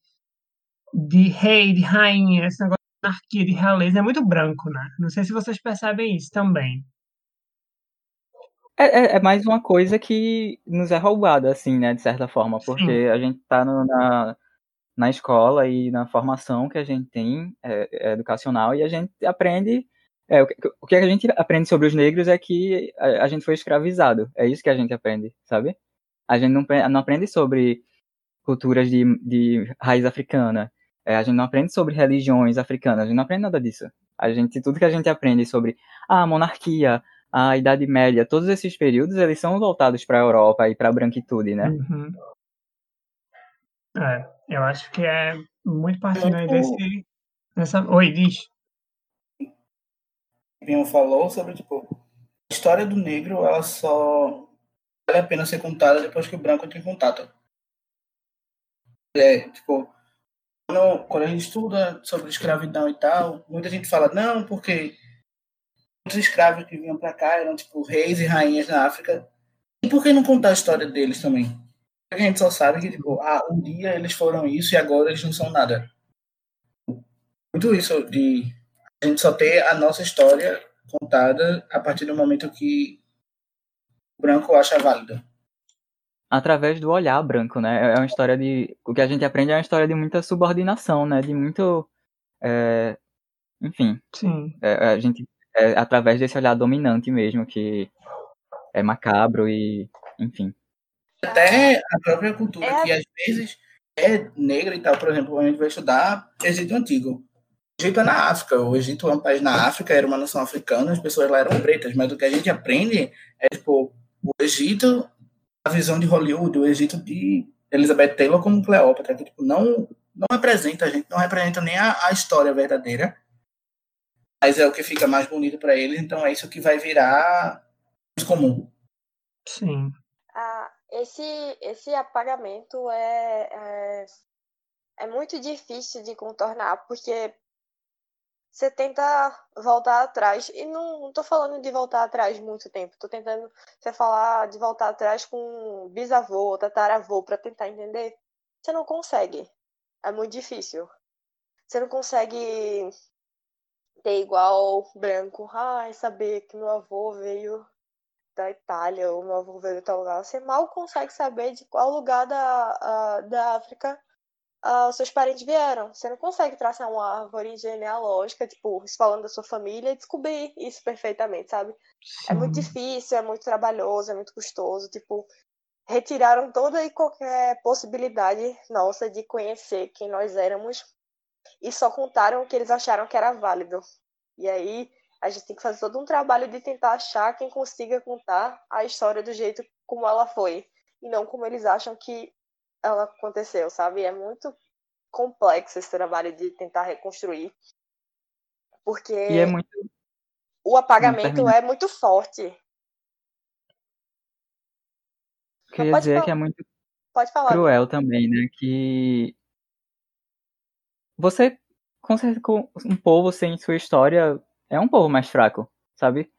de rei, de rainha, esse negócio de anarquia, de realeza, é muito branco, né? Não sei se vocês percebem isso também. É, é- é mais uma coisa que nos é roubada, assim, né, de certa forma, porque a gente tá no- na, na escola e na formação que a gente tem é, é educacional e a gente aprende. é, o, que, a gente aprende sobre os negros é que a, gente foi escravizado. É isso que a gente aprende, sabe? A gente não, não aprende sobre culturas de, de raiz africana. é, a gente não aprende sobre religiões africanas. A gente não aprende nada disso. A gente, tudo que a gente aprende sobre a monarquia, a Idade Média, todos esses períodos, eles são voltados para a Europa e para a branquitude, né? Uhum. É, eu acho que é muito partindo aí Muito- desse. Dessa... Oi, diz. Pinhão falou sobre, tipo, a história do negro, ela só vale a pena ser contada depois que o branco entra em contato. É, tipo, quando, quando a gente estuda sobre escravidão e tal, muita gente fala, não, porque os escravos que vinham pra cá eram, tipo, reis e rainhas na África. E por que não contar a história deles também? A gente só sabe que, tipo, ah, um dia eles foram isso e agora eles não são nada. Muito isso de a gente só ter a nossa história contada a partir do momento que o branco acha válida. através do olhar branco, né? É uma história de. O que a gente aprende é uma história de muita subordinação, né? De muito. é, Enfim, Sim. é, a gente. É através desse olhar dominante mesmo, que é macabro e. Enfim. Até a própria cultura, É que às vezes é negra e tal, por exemplo, a gente vai estudar Egito Antigo. O Egito é na África, o Egito é um país na África, era uma nação africana, as pessoas lá eram pretas, mas o que a gente aprende é, tipo, o Egito, a visão de Hollywood, o Egito de Elizabeth Taylor como Cleópatra, que tipo, não, não representa a gente, não representa nem a, a história verdadeira, mas é o que fica mais bonito para eles, então é isso que vai virar mais comum. Sim. Ah, esse, esse apagamento é, é, é muito difícil de contornar, porque você tenta voltar atrás, e não, tô falando de voltar atrás muito tempo, tô tentando você falar de voltar atrás com bisavô, tataravô, para tentar entender. Você não consegue. É muito difícil. Você não consegue ter igual branco, ai, saber que meu avô veio da Itália, ou meu avô veio de tal lugar, você mal consegue saber de qual lugar da, da África os seus parentes vieram. Você não consegue traçar uma árvore genealógica, tipo, falando da sua família e descobrir isso perfeitamente, sabe? É muito sim. difícil, é muito trabalhoso, é muito custoso, tipo, retiraram toda e qualquer possibilidade nossa de conhecer quem nós éramos e só contaram o que eles acharam que era válido. E aí a gente tem que fazer todo um trabalho de tentar achar quem consiga contar a história do jeito como ela foi e não como eles acham que ela aconteceu, sabe? É muito complexo esse trabalho de tentar reconstruir. Porque E é muito. o apagamento é muito forte. Queria dizer falar. que é muito cruel também, né? Que você, com certeza, com um povo sem sua história é um povo mais fraco, sabe?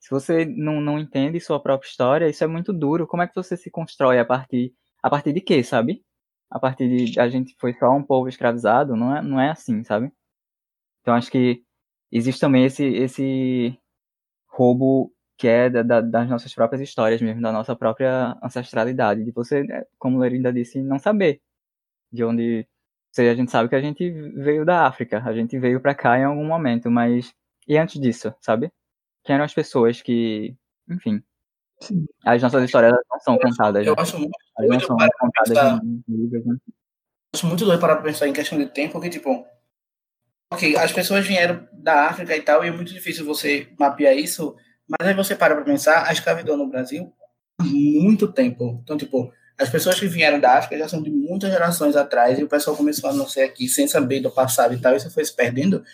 Se você não, não entende sua própria história, isso é muito duro. Como é que você se constrói a partir a partir de quê, sabe? A partir de a gente foi só um povo escravizado, não é, não é assim, sabe? Então acho que existe também esse esse roubo que é da, da- das nossas próprias histórias mesmo, da nossa própria ancestralidade, de você, né, como Lerinda disse, não saber de onde. Ou seja, a gente sabe que a gente veio da África, a gente veio pra cá em algum momento, mas. E antes disso, sabe? Quem eram as pessoas que. Enfim. Sim. As nossas histórias não são contadas, né? Eu acho muito Elas não doido são para contadas pensar. livros, né? acho muito doido parar pra pensar em questão de tempo, porque, tipo, ok, as pessoas vieram da África e tal, e é muito difícil você mapear isso, mas aí você para pra pensar, a escravidão no Brasil, há muito tempo. Então, tipo, as pessoas que vieram da África já são de muitas gerações atrás, e o pessoal começou a nascer aqui sem saber do passado e tal, e isso foi se perdendo.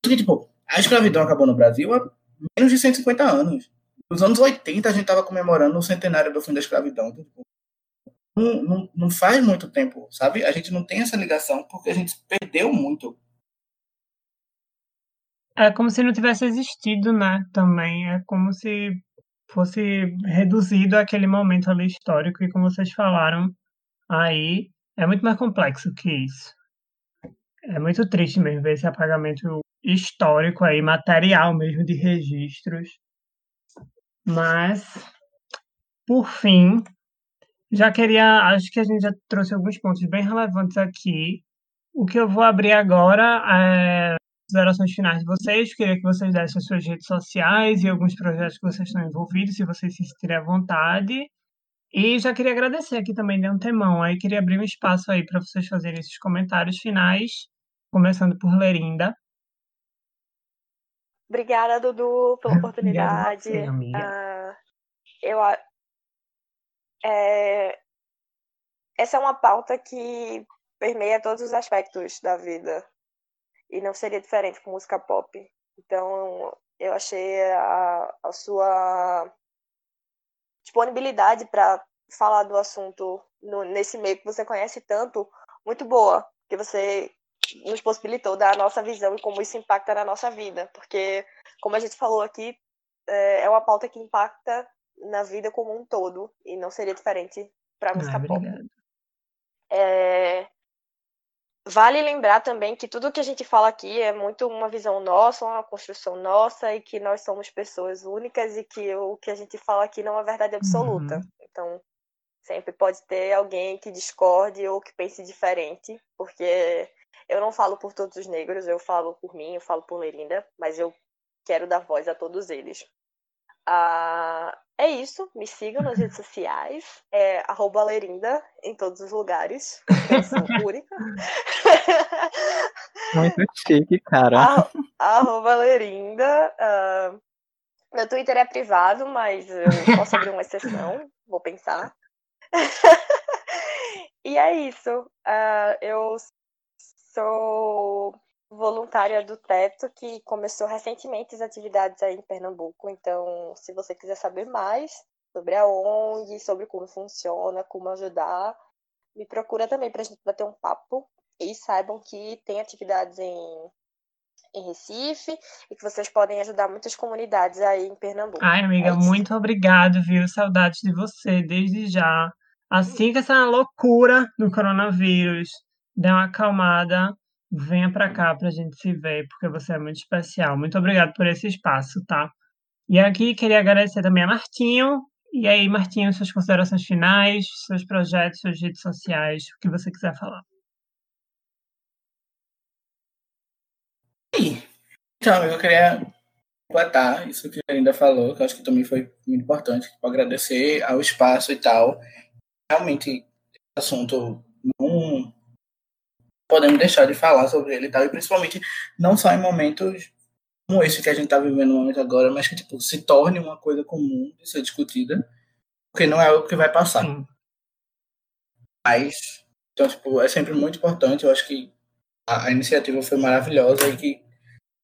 Porque, tipo, a escravidão acabou no Brasil há menos de 150 anos. Nos anos 80, a gente tava comemorando o centenário do fim da escravidão. Então, tipo, não, não, não faz muito tempo, sabe? A gente não tem essa ligação porque a gente perdeu muito. É como se não tivesse existido, né? Também é como se fosse reduzido aquele momento ali histórico e como vocês falaram aí é muito mais complexo que isso. É muito triste mesmo ver esse apagamento histórico aí, material mesmo de registros. Mas, por fim, já queria, acho que a gente já trouxe alguns pontos bem relevantes aqui. O que eu vou abrir agora é considerações finais de vocês. Queria que vocês dessem as suas redes sociais e alguns projetos que vocês estão envolvidos, se vocês se sentirem à vontade. E já queria agradecer aqui também de antemão. Aí queria abrir um espaço aí para vocês fazerem esses comentários finais, começando por Lerinda. Obrigada, Dudu, pela oportunidade. você, amiga. Ah, eu, é, essa é uma pauta que permeia todos os aspectos da vida. E não seria diferente com música pop. Então, eu achei a, a sua disponibilidade para falar do assunto no, nesse meio que você conhece tanto muito boa, que você nos possibilitou dar a nossa visão e como isso impacta na nossa vida, porque como a gente falou aqui, é, é uma pauta que impacta na vida como um todo e não seria diferente para a música ah, pop. É, Vale lembrar também que tudo que a gente fala aqui é muito uma visão nossa, uma construção nossa, e que nós somos pessoas únicas e que o que a gente fala aqui não é verdade absoluta. Uhum. Então, sempre pode ter alguém que discorde ou que pense diferente, porque eu não falo por todos os negros, eu falo por mim, eu falo por Lerinda, mas eu quero dar voz a todos eles. Ah, é isso, me sigam nas redes sociais, é Lerinda em todos os lugares, eu sou única. Muito chique, cara. arroba Lerinda. Uh, meu Twitter é privado, mas eu posso abrir uma exceção, vou pensar. e é isso. Uh, eu sou voluntária do Teto, que começou recentemente as atividades aí em Pernambuco. Então, se você quiser saber mais sobre a ONG, sobre como funciona, como ajudar, me procura também para a gente bater um papo. E saibam que tem atividades em, em Recife e que vocês podem ajudar muitas comunidades aí em Pernambuco. Ai, amiga, é muito obrigado, viu? Saudades de você desde já. Assim que essa loucura do coronavírus der uma acalmada, venha para cá para a gente se ver, porque você é muito especial. Muito obrigado por esse espaço, tá? E aqui queria agradecer também a Martinho. E aí, Martinho, suas considerações finais, seus projetos, suas redes sociais, o que você quiser falar. Então, eu queria completar isso que a ainda falou, que eu acho que também foi muito importante, para agradecer ao espaço e tal. Realmente, assunto não podemos deixar de falar sobre ele e tal, e principalmente não só em momentos como esse que a gente está vivendo no momento agora, mas que tipo, se torne uma coisa comum de ser discutida, porque não é o que vai passar. Sim. Mas, então, tipo, é sempre muito importante, eu acho que a, a iniciativa foi maravilhosa e que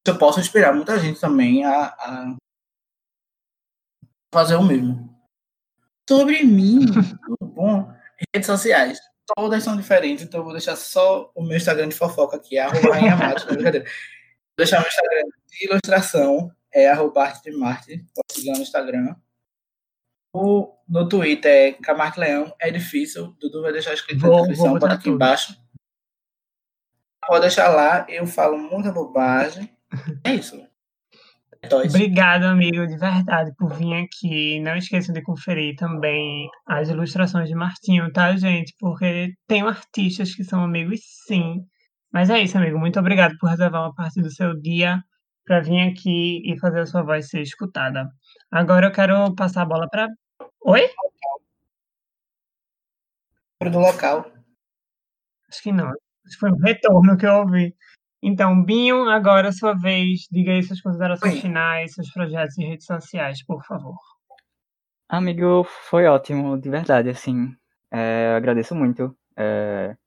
eu posso inspirar muita gente também a, a fazer o mesmo. Sobre mim, tudo bom? Redes sociais todas são diferentes, então eu vou deixar só o meu Instagram de fofoca aqui, é arroba Rainha Marte, não é brincadeira. Vou deixar o meu Instagram de ilustração, é arroba arte de Marte, pode seguir no Instagram. O, no Twitter é Camargo Leão, é difícil, Dudu vai deixar escrito na descrição, bota aqui tudo. embaixo. Pode deixar lá, eu falo muita bobagem. É isso. Obrigado, amigo, de verdade, por vir aqui. Não esqueça de conferir também as ilustrações de Martinho, tá, gente? Porque tem artistas que são amigos, sim. Mas é isso, amigo. Muito obrigado por reservar uma parte do seu dia para vir aqui e fazer a sua voz ser escutada. Agora eu quero passar a bola para. Oi? Do local. Acho que não. Acho que foi um retorno que eu ouvi. Então, Binho, agora a sua vez, diga aí suas considerações Oi. finais, seus projetos e redes sociais, por favor. Amigo, foi ótimo, de verdade, assim. É, agradeço muito é,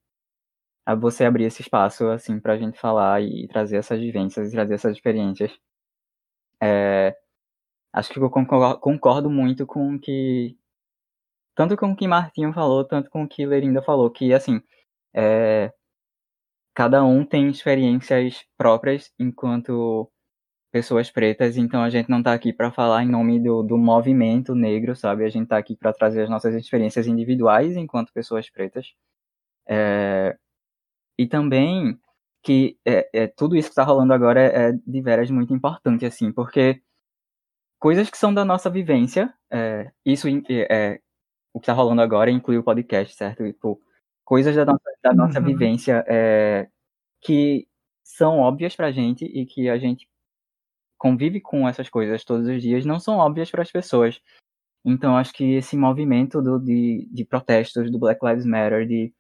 a você abrir esse espaço, assim, pra gente falar e trazer essas vivências, e trazer essas experiências. É, acho que eu concordo muito com o que. Tanto com o que Martinho falou, tanto com o que Lerinda falou, que, assim, é, cada um tem experiências próprias enquanto pessoas pretas, então a gente não está aqui para falar em nome do, do movimento negro, sabe? A gente está aqui para trazer as nossas experiências individuais enquanto pessoas pretas. É, e também que é, é, tudo isso que está rolando agora é, é, de veras muito importante, assim, porque coisas que são da nossa vivência, é, isso é, o que está rolando agora inclui o podcast, certo? Tipo, coisas da nossa, da nossa uhum. vivência é, que são óbvias pra gente e que a gente convive com essas coisas todos os dias, não são óbvias para as pessoas. Então, acho que esse movimento do, de, de protestos do Black Lives Matter, de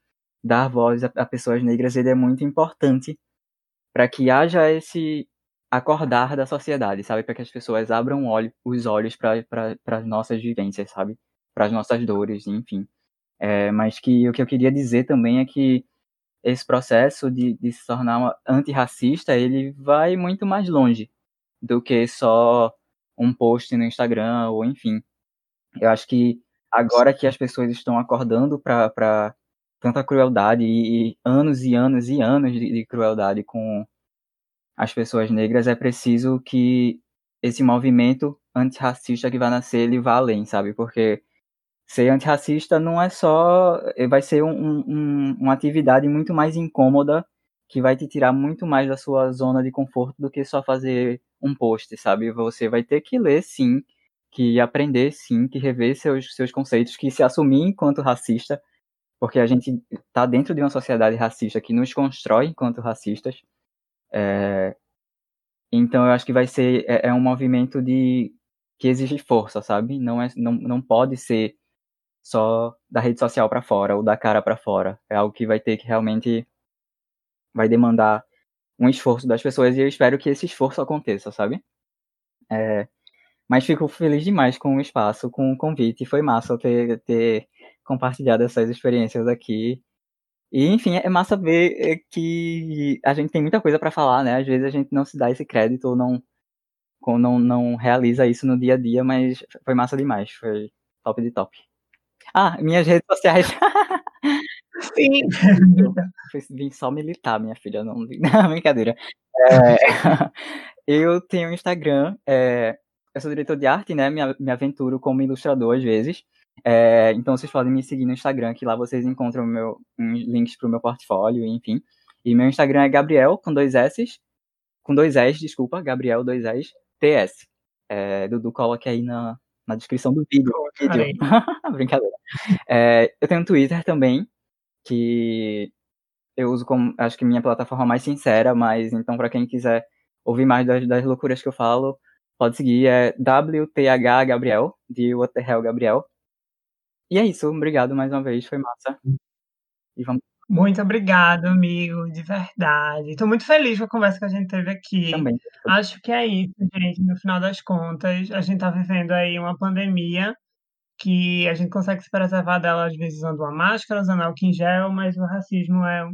dar voz a, a pessoas negras, ele é muito importante para que haja esse acordar da sociedade, sabe? Para que as pessoas abram olho, os olhos para as nossas vivências, sabe? Para as nossas dores, enfim. É, mas que o que eu queria dizer também é que esse processo de, de se tornar antirracista, ele vai muito mais longe do que só um post no Instagram ou enfim. Eu acho que agora que as pessoas estão acordando para tanta crueldade e, e, anos e anos e anos de, de crueldade com as pessoas negras, é preciso que esse movimento antirracista que vai nascer, ele vá além, sabe? Porque ser antirracista não é só. Eh, vai ser um, um, uma atividade muito mais incômoda que vai te tirar muito mais da sua zona de conforto do que só fazer um post, sabe? Você vai ter que ler sim, que aprender sim, que rever seus, seus conceitos, que se assumir enquanto racista, porque a gente está dentro de uma sociedade racista que nos constrói enquanto racistas. É... Então eu acho que vai ser é, é um movimento de que exige força, sabe? Não é não, não pode ser só da rede social para fora ou da cara para fora. É algo que vai ter que realmente vai demandar um esforço das pessoas e eu espero que esse esforço aconteça, sabe? É, mas fico feliz demais com o espaço, com o convite. Foi massa ter, ter compartilhado essas experiências aqui. E, enfim, é massa ver é, que a gente tem muita coisa para falar, né? Às vezes a gente não se dá esse crédito ou não, não, não realiza isso no dia a dia, mas foi massa demais. Foi top de top. Ah, minhas redes sociais. Sim. Eu vim só militar, minha filha, não, não brincadeira. É, eu tenho um Instagram, é, eu sou diretor de arte, né? Me, me aventuro como ilustrador às vezes. É, então vocês podem me seguir no Instagram, que lá vocês encontram meu, links para o meu portfólio, enfim. E meu Instagram é Gabriel, com dois S, com dois S, desculpa, Gabriel, dois S, TS. É, Dudu coloque aí na, na descrição do vídeo. vídeo. Brincadeira. É, eu tenho um Twitter também, que eu uso como, acho que minha plataforma mais sincera, mas então para quem quiser ouvir mais das, das, loucuras que eu falo, pode seguir, é WTH Gabriel, de What the Hell Gabriel. E é isso, obrigado mais uma vez, foi massa. E vamos muito obrigada, amigo, de verdade. Estou muito feliz com a conversa que a gente teve aqui. Também. Acho que é isso, gente. No final das contas, a gente está vivendo aí uma pandemia que a gente consegue se preservar dela, às vezes, usando uma máscara, usando álcool em gel, mas o racismo é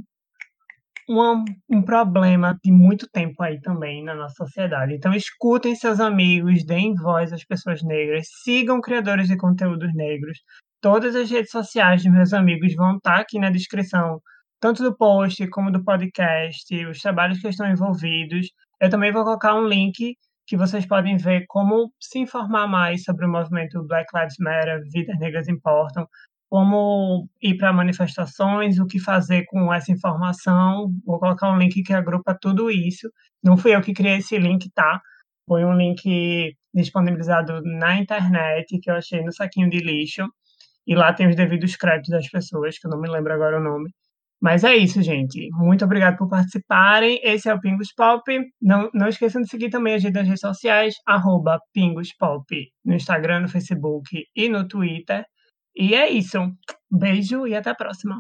um, um problema de muito tempo aí também na nossa sociedade. Então, escutem seus amigos, deem voz às pessoas negras, sigam criadores de conteúdos negros, Todas as redes sociais dos meus amigos vão estar aqui na descrição, tanto do post como do podcast, os trabalhos que estão envolvidos. Eu também vou colocar um link que vocês podem ver como se informar mais sobre o movimento Black Lives Matter, Vidas Negras Importam, como ir para manifestações, o que fazer com essa informação. Vou colocar um link que agrupa tudo isso. Não fui eu que criei esse link, tá? Foi um link disponibilizado na internet que eu achei no saquinho de lixo. E lá tem os devidos créditos das pessoas, que eu não me lembro agora o nome. Mas é isso, gente. Muito obrigado por participarem. Esse é o Pingos Pop. Não, não esqueçam de seguir também as redes sociais, arroba Pingos Pop, no Instagram, no Facebook e no Twitter. E é isso. Beijo e até a próxima.